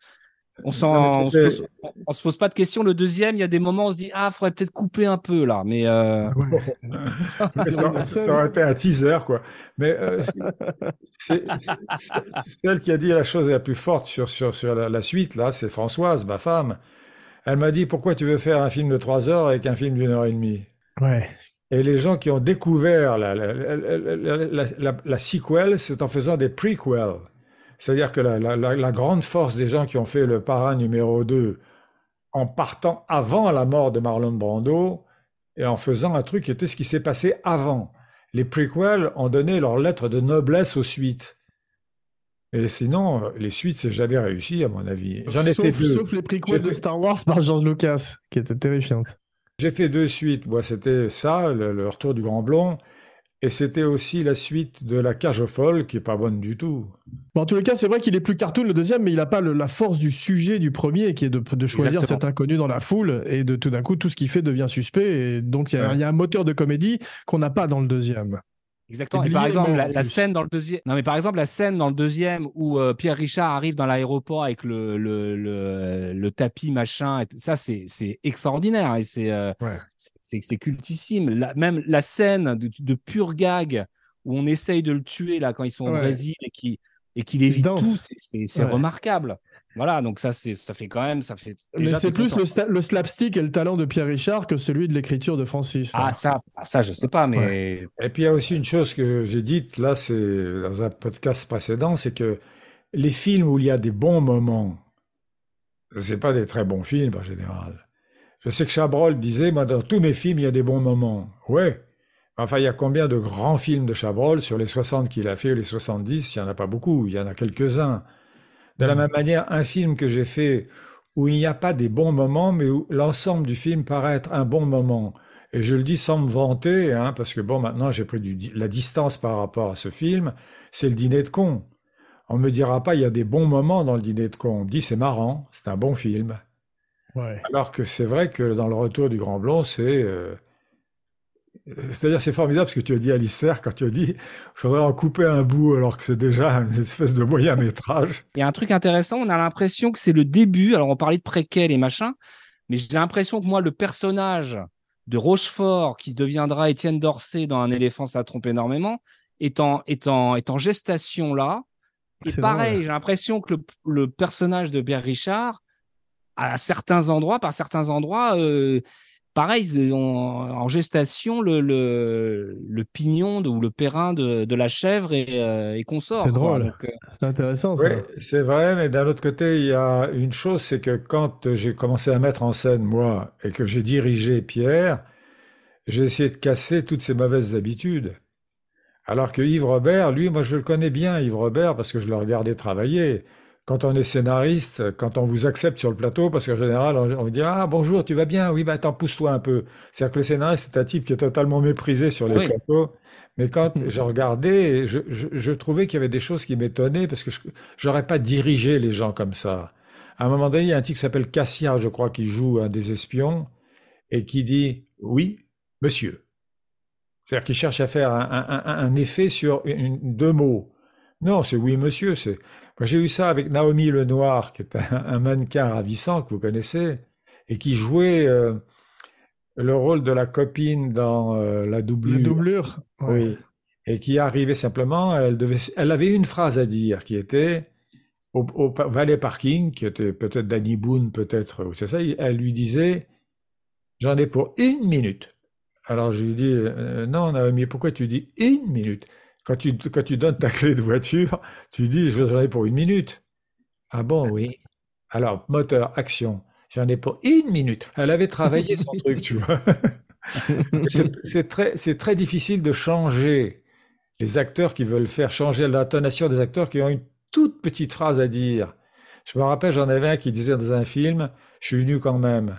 S2: On,
S3: Non,
S2: on, se pose, on- on se pose pas de questions. Le deuxième, il y a des moments où on se dit ah, faudrait peut-être couper un peu là. Mais euh,
S1: Ouais.
S3: Mais ça, ça aurait été un teaser, quoi. Mais euh, c'est celle qui a dit la chose la plus forte sur, sur, sur la, la suite, là, c'est Françoise, ma femme. Elle m'a dit, pourquoi tu veux faire un film de trois heures avec un film d'une heure et demie?
S1: Ouais.
S3: Et les gens qui ont découvert la, la, la, la, la, la- la sequel, c'est en faisant des prequels. C'est-à-dire que la, la, la, la grande force des gens qui ont fait le parrain numéro 2 en partant avant la mort de Marlon Brando et en faisant un truc qui était ce qui s'est passé avant. Les prequels ont donné leur lettre de noblesse aux suites. Et sinon, les suites, c'est jamais réussi, à mon avis. J'en ai
S1: sauf,
S3: fait deux.
S1: sauf les prequels de Star Wars par George Lucas, qui étaient terrifiantes.
S3: J'ai fait deux suites. Moi, c'était ça, le, le retour du Grand Blond. Et c'était aussi la suite de La Cage aux Folles, qui est pas bonne du tout.
S1: Bon, en tous les cas, c'est vrai qu'il est plus cartoon le deuxième, mais il n'a pas le- la force du sujet du premier, qui est de, de choisir
S2: Exactement.
S1: cet inconnu dans la foule, et de tout d'un coup, tout ce qu'il fait devient suspect. Et donc,
S3: Ouais.
S1: il y a un moteur de comédie qu'on n'a pas dans le deuxième.
S2: Exactement.
S1: Et
S2: par exemple, la, scène dans le deuxième. Non, mais par exemple, la scène dans le deuxième où euh, Pierre Richard arrive dans l'aéroport avec le, le, le, le tapis machin, et ça c'est c'est extraordinaire et c'est euh,
S1: Ouais.
S2: cultissime. La, même la scène de, de pur gag où on essaye de le tuer là quand ils sont au. Brésil et qui et qu'il évite tout, c'est- c'est c'est
S1: Ouais.
S2: remarquable. Voilà, donc ça c'est ça fait quand même ça fait.
S1: Mais c'est plus le, sta- le slapstick et le talent de Pierre Richard que celui de l'écriture de Francis.
S2: Ah
S1: là.
S2: ça ah, ça je sais pas mais
S3: Et puis, il y a aussi une chose que j'ai dite, là, c'est dans un podcast précédent, c'est que les films où il y a des bons moments, c'est pas des très bons films en général. Je sais que Chabrol disait, moi, dans tous mes films, il y a des bons moments. Ouais. Enfin, il y a combien de grands films de Chabrol? Sur les 60 qu'il a fait, ou les 70? Il y en a pas beaucoup, il y en a quelques-uns. De la même manière, un film que j'ai fait où il n'y a pas des bons moments, mais où l'ensemble du film paraît être un bon moment. Et je le dis sans me vanter, hein, parce que bon, maintenant j'ai pris du, la distance par rapport à ce film, c'est le dîner de con. On me dira pas, il y a des bons moments dans le dîner de con. On me dit, c'est marrant, c'est un bon film.
S1: Ouais.
S3: Alors que c'est vrai que dans le retour du Grand Blond, c'est... euh, C'est-à-dire, c'est formidable ce que tu as dit, Alistair, quand tu as dit, il faudrait en couper un bout, alors que c'est déjà une espèce de moyen métrage.
S2: Il y a un truc intéressant, on a l'impression que c'est le début. Alors, on parlait de préquel et machin, mais j'ai l'impression que moi, le personnage de Rochefort, qui deviendra Étienne Dorsey dans Un éléphant, ça trompe énormément, est en, est en, est en gestation là. Et pareil, j'ai l'impression que le, le personnage de Pierre Richard, à certains endroits, par certains endroits, euh, pareil, on- en gestation, le, le, le pignon de- ou le périn de, de la chèvre est, euh, est consort.
S1: C'est drôle.
S2: Euh,
S1: C'est intéressant ça.
S3: Oui, c'est vrai, mais d'un autre côté, il y a une chose, c'est que quand j'ai commencé à mettre en scène, moi, et que j'ai dirigé Pierre, j'ai essayé de casser toutes ces mauvaises habitudes. Alors que Yves Robert, lui, moi je le connais bien, Yves Robert, parce que je le regardais travailler. Quand on est scénariste, quand on vous accepte sur le plateau, parce qu'en général, on, on dit Ah, bonjour, tu vas bien? Oui, bah attends, pousse-toi un peu. C'est-à-dire que le scénariste, c'est un type qui est totalement méprisé sur les
S2: Oui.
S3: plateaux. Mais quand je regardais, je, je- je trouvais qu'il y avait des choses qui m'étonnaient, parce que je n'aurais pas dirigé les gens comme ça. À un moment donné, il y a un type qui s'appelle Cassia, je crois, qui joue un des espions, et qui dit Oui, monsieur. C'est-à-dire qu'il cherche à faire un, un- un- un effet sur une- deux mots. Non, c'est oui, monsieur. C'est... J'ai eu ça avec Naomi Lenoir, qui est un, un mannequin ravissant que vous connaissez, et qui jouait euh, le rôle de la copine dans euh, La
S1: La
S3: doublure.
S1: doublure. ouais.
S3: Oui. Et qui arrivait simplement, elle, devait, elle avait une phrase à dire qui était au, au valet parking, qui était peut-être Danny Boone, peut-être, ou c'est ça, elle lui disait J'en ai pour une minute. Alors je lui dis euh, Non, Naomi, pourquoi tu dis une minute? Quand tu, quand tu donnes ta clé de voiture, tu dis J'en ai pour une minute. Ah bon, oui. Alors, moteur, action. J'en ai pour une minute. Elle avait travaillé son truc, tu vois. C'est c'est très, c'est très difficile de changer les acteurs qui veulent faire changer l'intonation des acteurs qui ont une toute petite phrase à dire. Je me rappelle, j'en avais un qui disait dans un film, je suis venu quand même.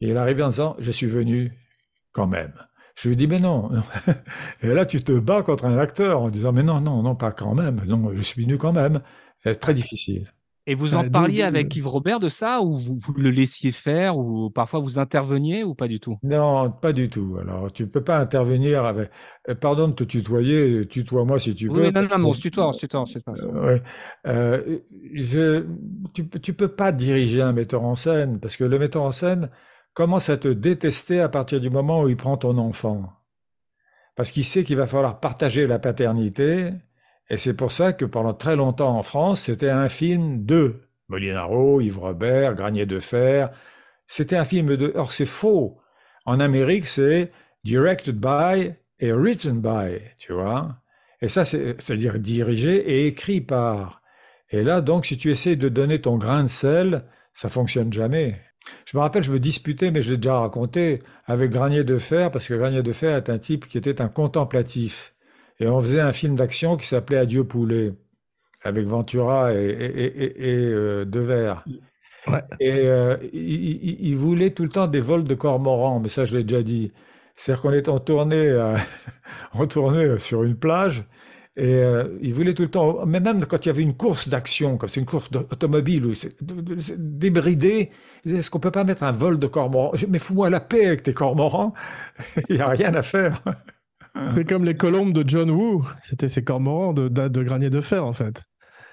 S3: Et il arrivait en disant, je suis venu quand même. Je lui dis, mais non. non. Et là, tu te bats contre un acteur en disant, mais non, non, non, pas quand même. Non, je suis venu quand même. C'est très difficile.
S2: Et vous
S1: Ouais,
S2: en parliez
S1: euh,
S2: avec Yves Robert de ça, ou vous, vous le laissiez faire, ou parfois vous interveniez, ou pas du tout?
S3: Non, pas du tout. Alors, tu peux pas intervenir avec, euh, pardon de te tutoyer, tutoie-moi si tu
S2: Oui,
S3: peux.
S2: non,
S3: parce
S2: non, mais on se tutoie, on se tutoie, on se tutoie.
S3: Euh, ouais. Euh, je, tu, peux- tu peux pas diriger un metteur en scène parce que le metteur en scène commence à te détester à partir du moment où il prend ton enfant. Parce qu'il sait qu'il va falloir partager la paternité. Et c'est pour ça que pendant très longtemps en France, c'était un film de Molinaro, Yves Robert, Granier de Fer. C'était un film de. Or, c'est faux. En Amérique, c'est directed by et written by, tu vois. Et ça, c'est- c'est-à-dire dirigé et écrit par. Et là, donc, si tu essayes de donner ton grain de sel, ça fonctionne jamais. Je me rappelle, je me disputais, mais je l'ai déjà raconté, avec Granier de Fer, parce que Granier de Fer est un type qui était un contemplatif. Et on faisait un film d'action qui s'appelait Adieu poulet, avec Ventura et, et, et, et, euh, Devers.
S1: Ouais.
S3: Et euh, il, voulait tout le temps des vols de cormorans, mais ça, je l'ai déjà dit. C'est-à-dire qu'on est en tournée, euh, en tournée sur une plage, et euh, il voulait tout le temps, mais même quand il y avait une course d'action, comme c'est une course automobile, où c'est débridé, il disait, est-ce qu'on peut pas mettre un vol de cormorans Mais fous-moi la paix avec tes cormorans, il n'y a rien à faire.
S1: C'est comme les colombes de John Woo. C'était ces cormorans de, de, de granier de fer, en fait.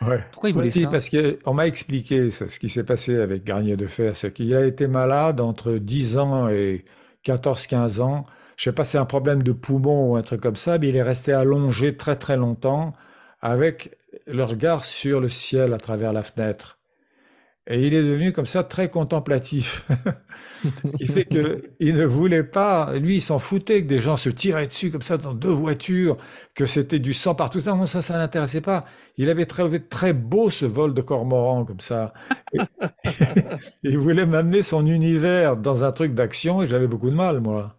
S3: Ouais.
S2: Pourquoi il voulait
S3: Oui,
S2: ça?
S3: parce qu'on m'a expliqué ce, ce qui s'est passé avec Garnier de Fer, c'est qu'il a été malade entre 10 ans et 14-15 ans. Je sais pas, c'est un problème de poumon ou un truc comme ça, mais il est resté allongé très très longtemps avec le regard sur le ciel à travers la fenêtre. Et il est devenu comme ça très contemplatif. Ce qui fait qu'il ne voulait pas, lui, il s'en foutait que des gens se tiraient dessus comme ça dans deux voitures, que c'était du sang partout. Non, ça, ça l'intéressait pas. Il avait trouvé très beau ce vol de cormoran comme ça. Il voulait m'amener son univers dans un truc d'action et j'avais beaucoup de mal, moi.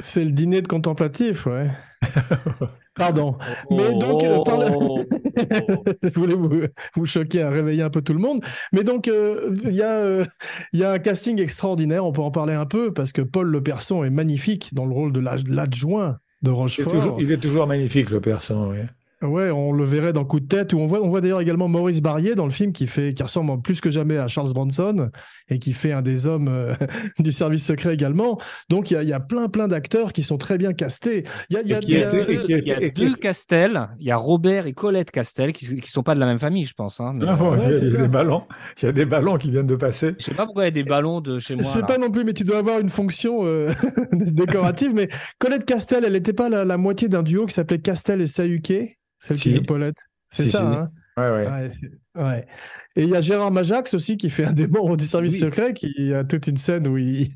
S1: C'est le dîner de contemplatif, ouais. Pardon. Mais donc, euh, par
S2: Oh.
S1: je voulais vous, vous choquer, à réveiller un peu tout le monde. Mais donc, euh, il y, a, euh, y a un casting extraordinaire, on peut en parler un peu, parce que Paul Le Person est magnifique dans le rôle de l'ad- l'adjoint de
S3: Il est,
S1: Rochefort.
S3: toujours, il est toujours magnifique, le persan. oui.
S1: Ouais, on le verrait dans Coup de tête, où on voit, on voit d'ailleurs également Maurice Barrier dans le film qui, fait, qui ressemble plus que jamais à Charles Bronson et qui fait un des hommes euh, du service secret également. Donc il y a, il y a plein, plein d'acteurs qui sont très bien castés. Il y a,
S3: qui qui
S2: deux Castel, il y a Robert et Colette Castel, qui ne sont pas de la même famille, je pense. Hein, mais,
S3: Ah, bon,
S2: euh,
S3: il, y a, il y des ballons, il y a des ballons qui viennent de passer.
S2: je sais pas pourquoi il y a des ballons de chez
S1: Je
S2: moi.
S1: sais
S2: là.
S1: pas non plus, mais tu dois avoir une fonction euh, décorative. Mais Colette Castel, elle n'était pas la, la moitié d'un duo qui s'appelait Castel et Sayuke, celle qui
S3: Si.
S1: joue Paulette. C'est
S3: Si,
S1: ça,
S3: si.
S1: hein
S3: Ouais, ouais.
S1: Ouais. Et il y a Gérard Majax aussi qui fait un des membres du service
S2: Oui.
S1: secret, qui a toute une scène où il,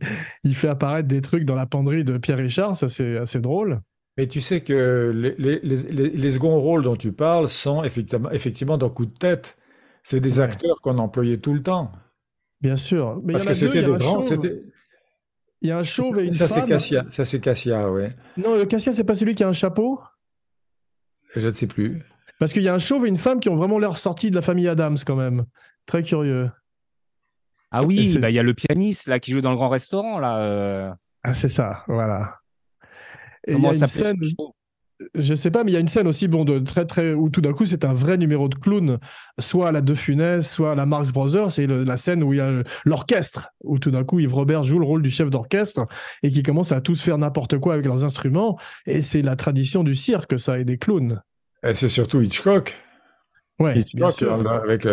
S1: il fait apparaître des trucs dans la penderie de Pierre Richard. Ça, c'est assez drôle.
S3: Mais tu sais que les, les, les, les- les seconds rôles dont tu parles sont effectivement, effectivement dans coup de tête. C'est des
S1: Ouais.
S3: acteurs qu'on employait tout le temps.
S1: Bien sûr. Mais
S3: Parce
S1: y en a
S3: que c'était
S1: y a
S3: des
S1: un
S3: grands.
S1: il y a un chauve et une
S3: Ça, c'est
S1: femme.
S3: Cassia. Ça, c'est Cassia, ouais.
S1: Non, le Cassia, c'est pas celui qui a un chapeau?
S3: Je ne sais plus.
S1: Parce qu'il y a un chauve et une femme qui ont vraiment l'air sortis de la famille Adams quand même. Très curieux.
S2: Ah oui, bah, il y a le pianiste là qui joue dans le grand restaurant là. euh,
S1: Ah, c'est ça, voilà. Et il y a une scène, je sais pas, mais il y a une scène aussi, bon, de très, très, où tout d'un coup, c'est un vrai numéro de clown, soit à la De Funès, soit à la Marx Brothers. C'est la scène où il y a l'orchestre, où tout d'un coup, Yves Robert joue le rôle du chef d'orchestre et qui commence à tous faire n'importe quoi avec leurs instruments. Et c'est la tradition du cirque, ça, et des clowns.
S3: Et c'est surtout Hitchcock.
S1: Ouais, bien
S3: Hitchcock,
S1: sûr.
S3: le- avec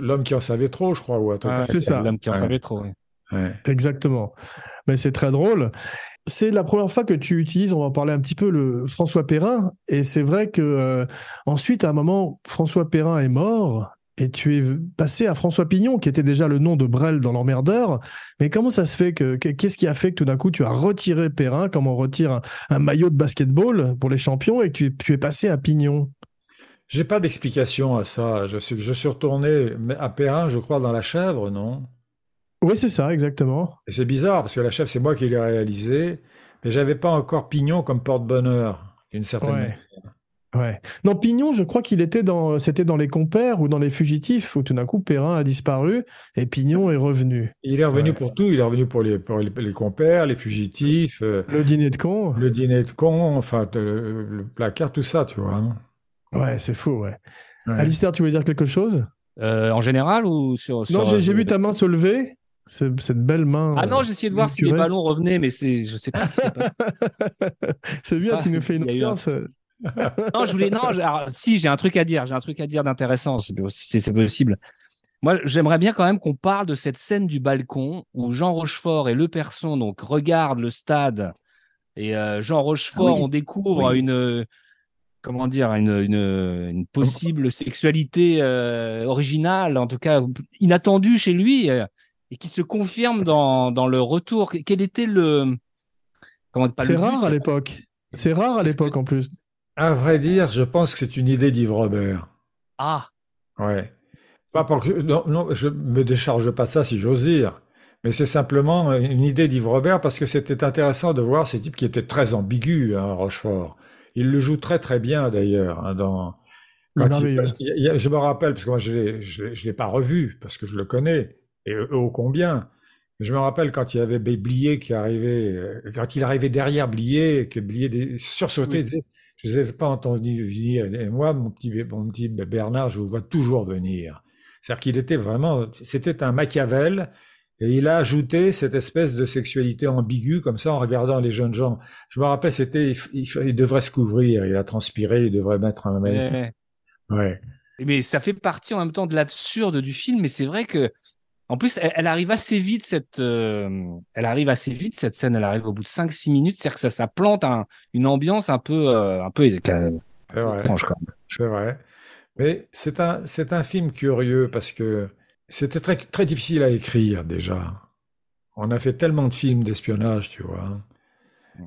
S3: l'homme qui en savait trop, je crois, ou
S2: Ah,
S1: c'est ça.
S2: L'homme qui en
S3: Ouais.
S2: savait trop. oui.
S3: ça. Ouais.
S1: Exactement. Mais c'est très drôle. C'est la première fois que tu utilises, on va en parler un petit peu, le François Perrin. Et c'est vrai que euh, ensuite, à un moment, François Perrin est mort. Et tu es passé à François Pignon, qui était déjà le nom de Brel dans l'emmerdeur. Mais comment ça se fait que, que- qu'est-ce qui a fait que tout d'un coup tu as retiré Perrin, comme on retire un, maillot de basketball pour les champions, et que tu, tu es passé à Pignon?
S3: J'ai pas d'explication à ça. Je je suis retourné à Perrin, je crois, dans La Chèvre, non?
S1: Oui, c'est ça, exactement.
S3: Et c'est bizarre, parce que La Chèvre, c'est moi qui l'ai réalisé, mais j'avais pas encore Pignon comme porte-bonheur, d'une certaine
S1: Ouais.
S3: manière.
S1: Ouais. Non, Pignon, je crois qu'il était dans, c'était dans les compères ou dans les fugitifs, où tout d'un coup Perrin a disparu et Pignon est revenu.
S3: Il est revenu
S1: Ouais.
S3: pour tout, il est revenu pour les, pour les, les compères, les fugitifs, euh,
S1: Le dîner de con.
S3: le dîner de con, enfin, le, le placard, tout ça, tu vois. hein.
S1: Ouais, c'est fou, ouais.
S3: Ouais.
S1: Alistair, tu voulais dire quelque chose?
S2: Euh, en général ou sur.
S1: Non,
S2: sur,
S1: j'ai j'ai
S2: euh,
S1: vu ta main se lever. Ce- cette belle main.
S2: Ah non,
S1: euh,
S2: j'essayais de voir si les ballons revenaient, mais c'est, je sais pas. ce qui s'est passé.
S1: c'est bien,
S2: Ah,
S1: tu nous fais une
S2: un-
S1: ambiance.
S2: non, je voulais. Non, j'ai- alors, si, j'ai un truc à dire. J'ai un truc à dire d'intéressant, si c'est possible. Moi, j'aimerais bien quand même qu'on parle de cette scène du balcon où Jean Rochefort et Le Person donc regardent le stade et euh, Jean Rochefort,
S4: Ah oui.
S2: on découvre
S4: Oui.
S2: une comment dire une, une, une possible sexualité euh, originale, en tout cas inattendue chez lui euh, et qui se confirme dans dans le retour. Quel était le comment pas
S1: C'est
S2: le but,
S1: rare à l'époque. C'est rare à l'époque en plus.
S3: À vrai dire, je pense que c'est une idée d'Yves Robert.
S2: Ah,
S3: Ouais. Pas pour que, non, non, je me décharge pas de ça, si j'ose dire. Mais c'est simplement une idée d'Yves Robert parce que c'était intéressant de voir ce type qui était très ambigu, hein, Rochefort. Il le joue très très bien d'ailleurs. hein, dans, quand il-
S1: Merveilleux.
S3: il- il- je me rappelle, parce que moi je l'ai, je, l'ai- je l'ai pas revu parce que je le connais et ô combien. Je me rappelle quand il y avait Blier qui arrivait, euh, quand il arrivait derrière Blier, et que Blier sursautait,
S2: Oui.
S3: disait, je ne les ai pas entendu venir. Et moi, mon petit, mon petit Bernard, je vous vois toujours venir. C'est-à-dire qu'il était vraiment, c'était un Machiavel, et il a ajouté cette espèce de sexualité ambiguë comme ça en regardant les jeunes gens. Je me rappelle, c'était, il, il- il devrait se couvrir, il a transpiré, il devrait mettre un mec.
S2: ouais.
S3: Ouais.
S2: Mais ça fait partie en même temps de l'absurde du film, mais c'est vrai que, en plus, elle, elle arrive assez vite cette, euh, elle arrive assez vite cette scène. Elle arrive au bout de 5-6 minutes, c'est-à-dire que ça, ça plante un- une ambiance un peu, euh, un peu étrange quand même.
S3: C'est vrai. Mais c'est un, c'est un film curieux parce que c'était très, très difficile à écrire déjà. On a fait tellement de films d'espionnage, tu vois.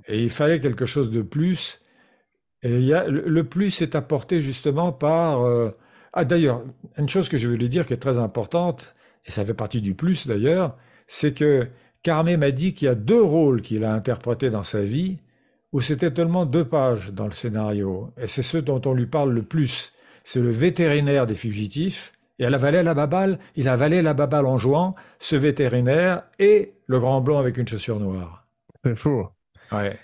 S3: Et il fallait quelque chose de plus. Et il y a, le, le plus est apporté justement par... euh, Ah d'ailleurs, une chose que je voulais dire qui est très importante, et ça fait partie du plus d'ailleurs, c'est que Carmé m'a dit qu'il y a deux rôles qu'il a interprétés dans sa vie où c'était tellement deux pages dans le scénario. Et c'est ceux dont on lui parle le plus. C'est le vétérinaire des fugitifs. Et elle avalait la baballe, il avalait la baballe en jouant, ce vétérinaire et le grand blond avec une chaussure noire.
S1: C'est fou.
S3: Ouais.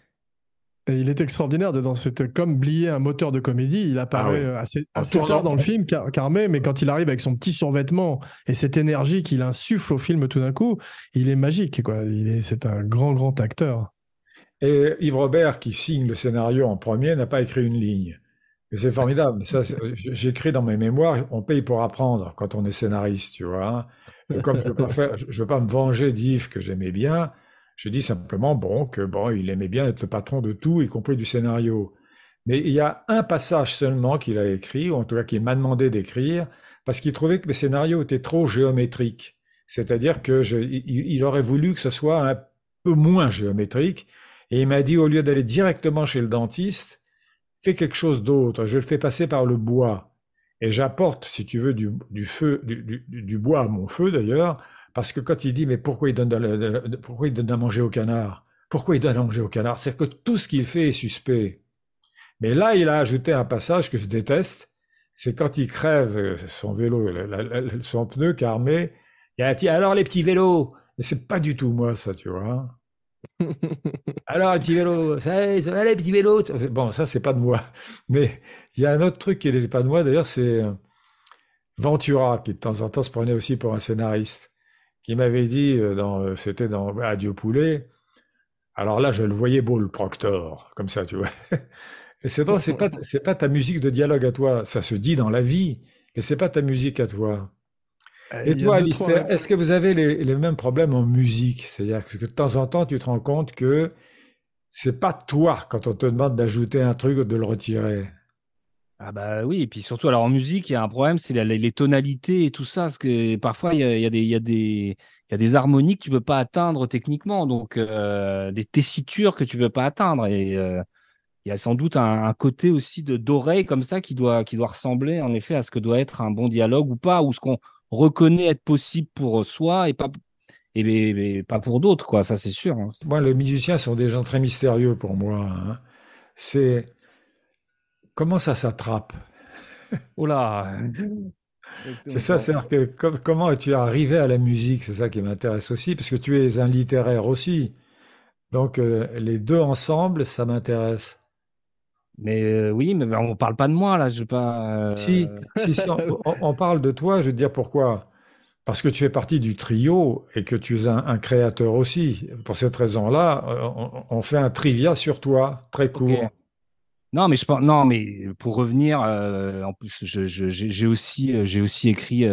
S1: Et il est extraordinaire dedans. C'est comme Blier, un moteur de comédie. Il apparaît
S3: Ah oui.
S1: assez, assez tard dans le film, Car- Carmé, mais quand il arrive avec son petit survêtement et cette énergie qu'il insuffle au film tout d'un coup, il est magique. Quoi. Il est, c'est un grand, grand acteur.
S3: Et Yves Robert, qui signe le scénario en premier, n'a pas écrit une ligne. Et c'est formidable. Ça, j'écris dans mes mémoires, on paye pour apprendre quand on est scénariste, tu vois. Et comme je veux je veux pas me venger d'Yves que j'aimais bien, je dis simplement, bon, que bon, il aimait bien être le patron de tout, y compris du scénario. Mais il y a un passage seulement qu'il a écrit, ou en tout cas qu'il m'a demandé d'écrire, parce qu'il trouvait que mes scénarios étaient trop géométriques. C'est-à-dire que il, aurait voulu que ce soit un peu moins géométrique. Et il m'a dit, au lieu d'aller directement chez le dentiste, fais quelque chose d'autre. Je le fais passer par le bois. Et j'apporte, si tu veux, du, feu, du, bois à mon feu d'ailleurs, parce que quand il dit, mais pourquoi il donne, de, pourquoi il donne à manger au canard? Pourquoi il donne à manger au canard? C'est que tout ce qu'il fait est suspect. Mais là, il a ajouté un passage que je déteste, c'est quand il crève euh, son vélo, son pneu carmé, il a dit, alors les petits vélos? Et c'est pas du tout moi, ça, tu vois. alors les petits vélos, ça, les petits vélos? Bon, ça, c'est pas de moi. Mais il y a un autre truc qui n'est pas de moi, d'ailleurs, c'est euh, Ventura, qui de temps en temps se prenait aussi pour un scénariste, qui m'avait dit, euh, dans, c'était dans Adieu Poulet, alors là, je le voyais beau, le Proctor, comme ça, tu vois. Et c'est pas, c'est pas, c'est pas ta musique de dialogue à toi. Ça se dit dans la vie, mais c'est pas ta musique à toi. Euh, Et toi, Alistair, est-ce que vous avez les, mêmes problèmes en musique? C'est-à-dire que de temps en temps, tu te rends compte que c'est pas toi quand on te demande d'ajouter un truc ou de le retirer.
S2: Ah bah oui, et puis surtout, alors en musique, il y a un problème, c'est les, tonalités et tout ça, parce que parfois, il y a, des, y y a des harmonies que tu peux pas atteindre techniquement, donc euh, des tessitures que tu peux pas atteindre. Et euh, il y a sans doute un, côté aussi de d'oreille comme ça qui doit, qui doit ressembler en effet à ce que doit être un bon dialogue ou pas, ou ce qu'on reconnaît être possible pour soi et pas, et, pas pour d'autres, quoi. Ça, c'est sûr. Hein.
S3: Moi, les musiciens sont des gens très mystérieux pour moi. Hein. C'est comment ça s'attrape
S2: Oh là
S3: C'est ça, c'est que comment es-tu arrivé à la musique? C'est ça qui m'intéresse aussi, parce que tu es un littéraire aussi. Donc euh, les deux ensemble, ça m'intéresse.
S2: Mais euh, oui, mais on parle pas de moi là, je veux pas.
S3: Euh, si, si, on, parle de toi. Je veux dire pourquoi? Parce que tu fais partie du trio et que tu es un, créateur aussi. Pour cette raison-là, on, fait un trivia sur toi, très court.
S2: Non, mais je pense. Non, mais pour revenir, en plus, j'ai aussi, j'ai aussi écrit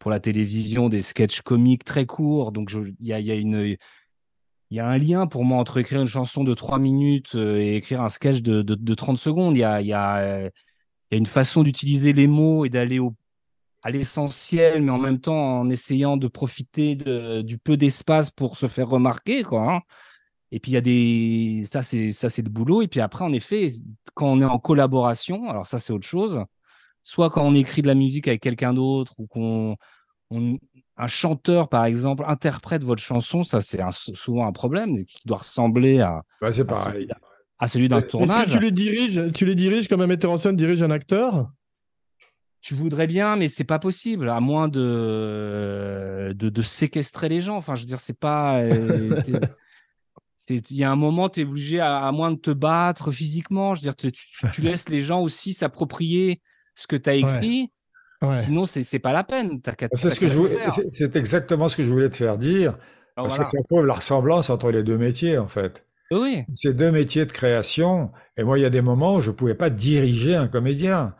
S2: pour la télévision des sketchs comiques très courts. Donc, il y a, il y a un lien pour moi entre écrire une chanson de 3 minutes euh, et écrire un sketch de, de, 30 secondes. Il y a, y a, euh, une façon d'utiliser les mots et d'aller au, à l'essentiel, mais en même temps en essayant de profiter du peu d'espace pour se faire remarquer. Quoi, hein. Et puis il y a des. Ça, c'est ça, c'est le boulot. Et puis après, en effet, quand on est en collaboration, alors ça, c'est autre chose. Soit quand on écrit de la musique avec quelqu'un d'autre ou qu'on on, un chanteur, par exemple, interprète votre chanson, ça c'est souvent un problème qui doit ressembler à,
S3: c'est pareil.
S2: à celui d'un tournage.
S1: Est-ce que tu les diriges, tu les diriges comme un metteur en scène dirige un acteur?
S2: Tu voudrais bien, mais c'est pas possible, à moins de, de, séquestrer les gens. Enfin, je veux dire, c'est pas. Il y a un moment, tu es obligé, à, moins de te battre physiquement. Je veux dire, tu, laisses les gens aussi s'approprier ce que tu as écrit. Sinon, c'est pas la peine.
S3: C'est exactement ce que je voulais te faire dire. parce que ça prouve la ressemblance entre les deux métiers, en fait.
S2: Oui.
S3: Ces deux métiers de création. Et moi, il y a des moments où je ne pouvais pas diriger un comédien.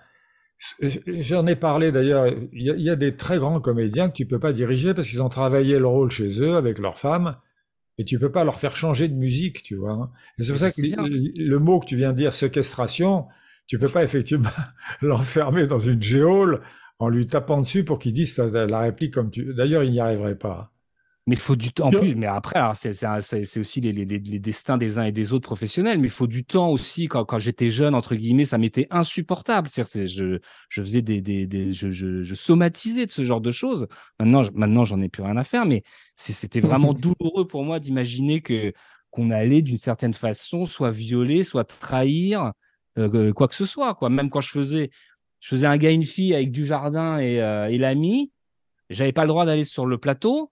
S3: J'en ai parlé d'ailleurs. Il, y, a des très grands comédiens que tu peux pas diriger parce qu'ils ont travaillé le rôle chez eux avec leurs femmes et tu peux pas leur faire changer de musique, tu vois. Hein. Et c'est pour ça que le, mot que tu viens de dire, séquestration, tu peux pas effectivement l'enfermer dans une géole en lui tapant dessus pour qu'il dise la réplique comme tu. D'ailleurs, il n'y arriverait pas.
S2: Mais il faut du temps. En plus, mais après, c'est aussi les, les, les, destins des uns et des autres professionnels. Mais il faut du temps aussi. Quand, quand j'étais jeune, entre guillemets, ça m'était insupportable. C'est, je, je faisais des, des, des je, je, je, somatisais de ce genre de choses. Maintenant, maintenant, j'en ai plus rien à faire. Mais c'était vraiment douloureux pour moi d'imaginer que qu'on allait d'une certaine façon soit violer, soit trahir euh, quoi que ce soit. Quoi. Même quand je faisais je faisais un gars une fille avec du jardin et, euh, et l'ami. J'avais pas le droit d'aller sur le plateau.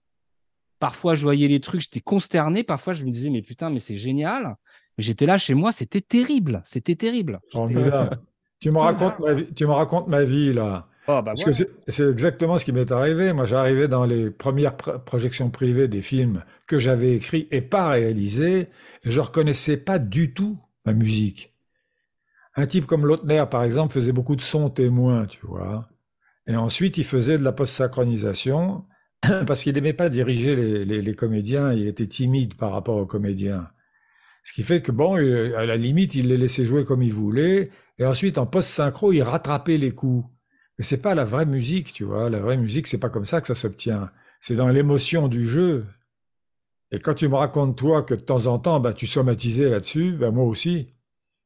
S2: Parfois, je voyais les trucs, j'étais consterné. Parfois, je me disais, mais putain, mais c'est génial. J'étais là chez moi, c'était terrible. C'était terrible.
S3: tu me racontes ma vie, tu me racontes ma vie là.
S2: Oh, bah
S3: Parce que c'est exactement ce qui m'est arrivé. Moi, j'arrivais dans les premières projections privées des films que j'avais écrits et pas réalisés, et je reconnaissais pas du tout ma musique. Un type comme Lautner, par exemple, faisait beaucoup de sons témoins, tu vois. Et ensuite, il faisait de la post-synchronisation parce qu'il n'aimait pas diriger les, comédiens, il était timide par rapport aux comédiens. Ce qui fait que, bon, à la limite, il les laissait jouer comme il voulait. Et ensuite, en post-synchro, il rattrapait les coups. Mais c'est pas la vraie musique, tu vois. La vraie musique, c'est pas comme ça que ça s'obtient. C'est dans l'émotion du jeu. Et quand tu me racontes, toi, que de temps en temps, bah, tu somatisais là-dessus, bah, moi aussi.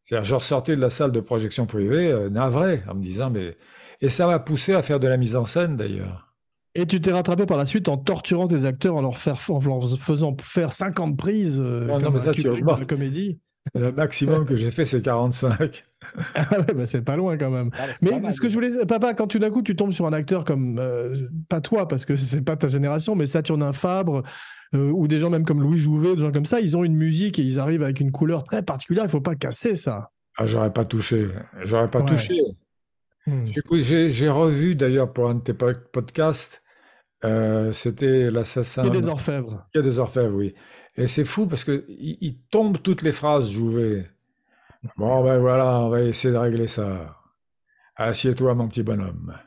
S3: C'est-à-dire, je ressortais de la salle de projection privée, euh, navré, en me disant, mais. Et ça m'a poussé à faire de la mise en scène, d'ailleurs.
S1: Et tu t'es rattrapé par la suite en torturant tes acteurs, en leur, faire, en leur faisant faire 50 prises euh,
S3: Non, non, mais ça, tu
S1: de comédie.
S3: Le maximum que j'ai fait, c'est 45.
S1: Ah ouais, bah, c'est pas loin quand même.
S2: Ah, bah,
S1: Mais
S2: mal,
S1: ce que je voulais, papa, quand tout d'un coup tu tombes sur un acteur comme, euh, pas toi parce que c'est pas ta génération, mais Saturnin Fabre euh, ou des gens même comme Louis Jouvet, des gens comme ça, ils ont une musique et ils arrivent avec une couleur très particulière. Il faut pas casser ça.
S3: Ah, j'aurais pas touché. J'aurais pas
S1: Ouais.
S3: touché.
S1: Hmm.
S3: J'ai revu d'ailleurs pour un de tes po- podcasts, euh, c'était l'assassin.
S1: Il y a des orfèvres.
S3: Il y a des orfèvres, oui. Et c'est fou parce que il, il tombe toutes les phrases, Jouvet. Bon, ben voilà, on va essayer de régler ça. Assieds-toi, mon petit bonhomme.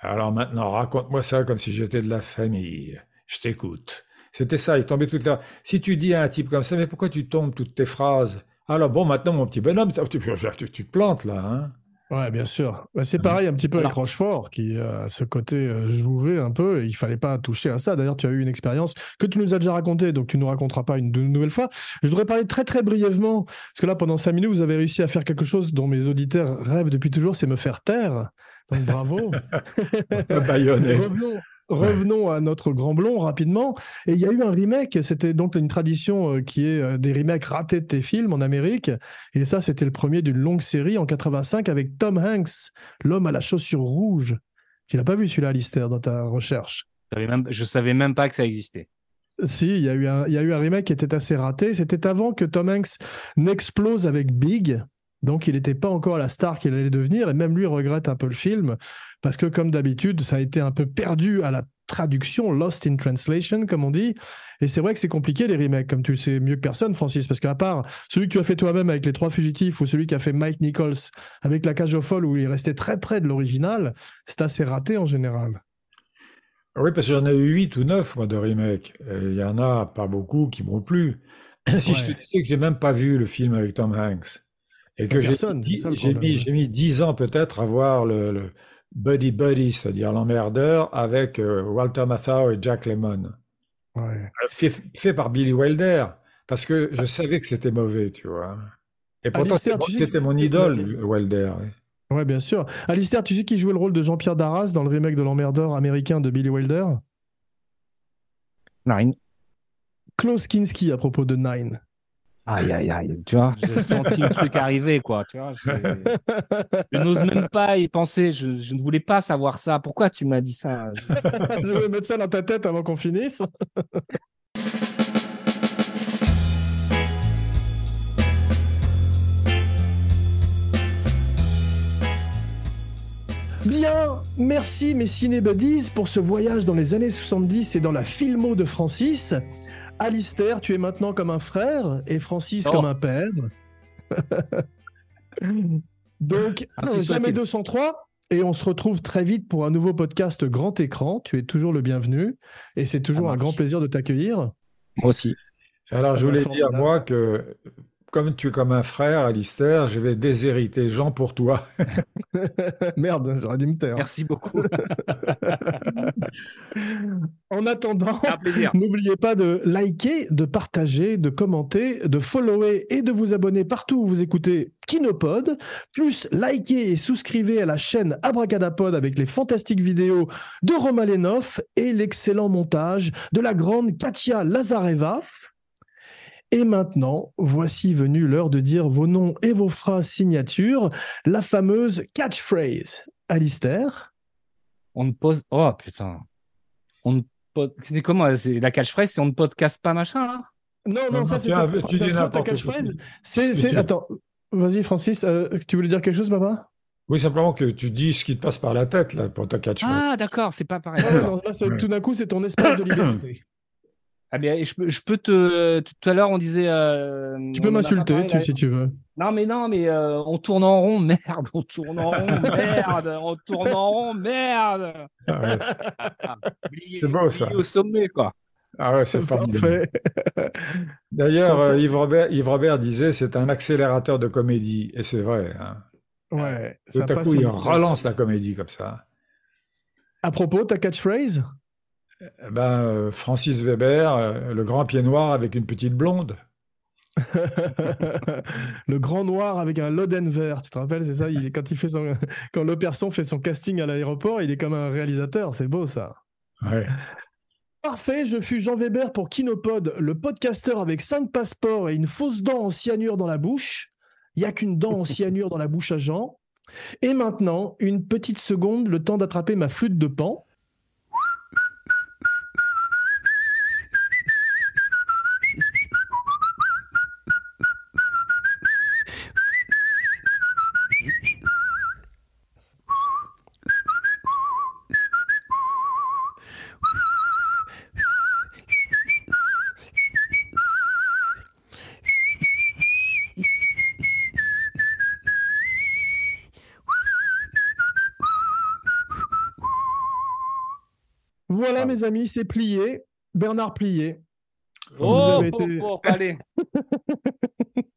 S3: Alors maintenant, raconte-moi ça comme si j'étais de la famille. Je t'écoute. C'était ça, il tombait toutes les Si tu dis à un type comme ça, mais pourquoi tu tombes toutes tes phrases? Alors bon, maintenant, mon petit bonhomme, tu, tu- tu- tu te plantes là, hein
S1: Ouais, bien sûr. Bah, c'est pareil un petit peu avec Rochefort, qui a ce côté euh, jouvet un peu. et il fallait pas toucher à ça. D'ailleurs, tu as eu une expérience que tu nous as déjà racontée, donc tu nous raconteras pas une, nouvelle fois. Je voudrais parler très très brièvement, parce que là, pendant cinq minutes, vous avez réussi à faire quelque chose dont mes auditeurs rêvent depuis toujours, c'est me faire taire. Donc bravo.
S3: Baïonné.
S1: Revenons, à notre grand blond rapidement. Et il y a eu un remake. C'était donc une tradition euh, qui est euh, des remakes ratés de tes films en Amérique. Et ça, c'était le premier d'une longue série en 85 avec Tom Hanks, l'homme à la chaussure rouge. Tu l'as pas vu celui-là, Alistair, dans ta recherche?
S2: Je savais même, je savais même pas que ça existait.
S1: Si, il y, a eu un, il y a eu un remake qui était assez raté. C'était avant que Tom Hanks n'explose avec Big. Donc, il n'était pas encore la star qu'il allait devenir. Et même lui regrette un peu le film. Parce que, comme d'habitude, ça a été un peu perdu à la traduction, lost in translation, comme on dit. Et c'est vrai que c'est compliqué, les remakes, comme tu le sais mieux que personne, Francis. Parce qu'à part celui que tu as fait toi-même avec Les Trois Fugitifs ou celui qu'a fait Mike Nichols avec La Cage aux Folles, où il est resté très près de l'original, c'est assez raté en général.
S3: Oui, parce que j'en ai eu huit ou neuf, moi, de remakes. Il y en a pas beaucoup qui m'ont plu. Si je te disais que j'ai même pas vu le film avec Tom Hanks et que j'ai mis, j'ai mis, dix ans peut-être à voir le, le Buddy Buddy, c'est-à-dire l'emmerdeur avec euh, Walter Matthau et Jack Lemmon,
S1: Ouais.
S3: fait, fait par Billy Wilder, parce que je savais que c'était mauvais, tu vois. Et pourtant,
S1: Alistair,
S3: c'était
S1: tu sais-
S3: c'était mon idole. Wilder. oui.
S1: Ouais, bien sûr. Alistair, tu sais qui jouait le rôle de Jean-Pierre Darras dans le remake de l'emmerdeur américain de Billy Wilder?
S2: Nine.
S1: Klaus Kinski à propos de Nine.
S2: Aïe, aïe, aïe. Tu vois, j'ai senti le truc arriver, quoi. Tu vois, je, je n'ose même pas y penser. Je, je ne voulais pas savoir ça. Pourquoi tu m'as dit ça?
S1: Je vais mettre ça dans ta tête avant qu'on finisse. Bien, merci mes cinébuddies pour ce voyage dans les années 70 et dans la filmo de Francis. Alistair, tu es maintenant comme un frère et Francis
S2: Oh.
S1: comme un père. Donc,
S2: Ainsi
S1: jamais
S2: soit-il.
S1: 203. Et on se retrouve très vite pour un nouveau podcast grand écran. Tu es toujours le bienvenu. Et c'est toujours un grand plaisir de t'accueillir.
S2: Moi aussi.
S3: Alors, je
S1: Ah
S3: voulais dire,
S1: formidable.
S3: moi, que comme tu es comme un frère, Alistair, je vais déshériter Jean pour toi.
S1: Merde, j'aurais dû me taire.
S2: Merci beaucoup.
S1: En attendant, n'oubliez pas de liker, de partager, de commenter, de follower et de vous abonner partout où vous écoutez Kinopod. Plus likez et souscrivez à la chaîne Abracadapod avec les fantastiques vidéos de Romain Lenoff et l'excellent montage de la grande Katia Lazareva. Et maintenant, voici venue l'heure de dire vos noms et vos phrases signatures, la fameuse catchphrase. Alistair?
S2: On ne pose. Oh putain. On ne pod- C'était comment C'est la catchphrase, c'est on ne podcast pas machin là?
S1: Non, non,
S3: Non,
S1: ça c'est ta,
S3: tu dis n'importe
S1: catchphrase. C'est, c'est... Attends, vas-y Francis, euh, tu voulais dire quelque chose, papa?
S3: Oui, simplement que tu dis ce qui te passe par la tête, là, pour ta catchphrase.
S2: Ah d'accord, c'est pas pareil.
S1: Ah non, là, c'est-
S3: Ouais.
S1: Tout d'un coup, c'est ton espace de liberté.
S2: Ah bien, je peux, je peux te. Tout à l'heure, on disait. euh,
S1: tu peux m'insulter si tu veux.
S2: Non mais non mais euh, on tourne en rond, merde, on tourne en rond, merde, on tourne en rond, merde.
S3: Ah ouais.
S2: Oublié-
S3: C'est beau, ça.
S2: au sommet quoi.
S3: Ah ouais, c'est formidable. D'ailleurs, euh, Yves, Robert, Yves Robert disait c'est un accélérateur de comédie. Et c'est vrai. hein.
S1: Ouais,
S3: Tout à coup, il relance la comédie comme ça.
S1: À propos, ta catchphrase?
S3: Ben, euh, Francis Weber, euh, le grand pied noir avec une petite blonde.
S1: Le grand noir avec un loden vert, tu te rappelles, c'est ça? Il, Quand il fait son, quand l'opération fait son casting à l'aéroport, il est comme un réalisateur, c'est beau ça.
S3: Ouais.
S1: Parfait, je fus Jean Weber pour Kinopod, le podcasteur avec cinq passeports et une fausse dent en cyanure dans la bouche. Il n'y a qu'une dent en cyanure dans la bouche à Jean. Et maintenant, une petite seconde, le temps d'attraper ma flûte de pan. Mes amis, c'est plié. Bernard Plié.
S2: Oh,
S1: avez
S2: oh,
S1: été-
S2: oh, allez.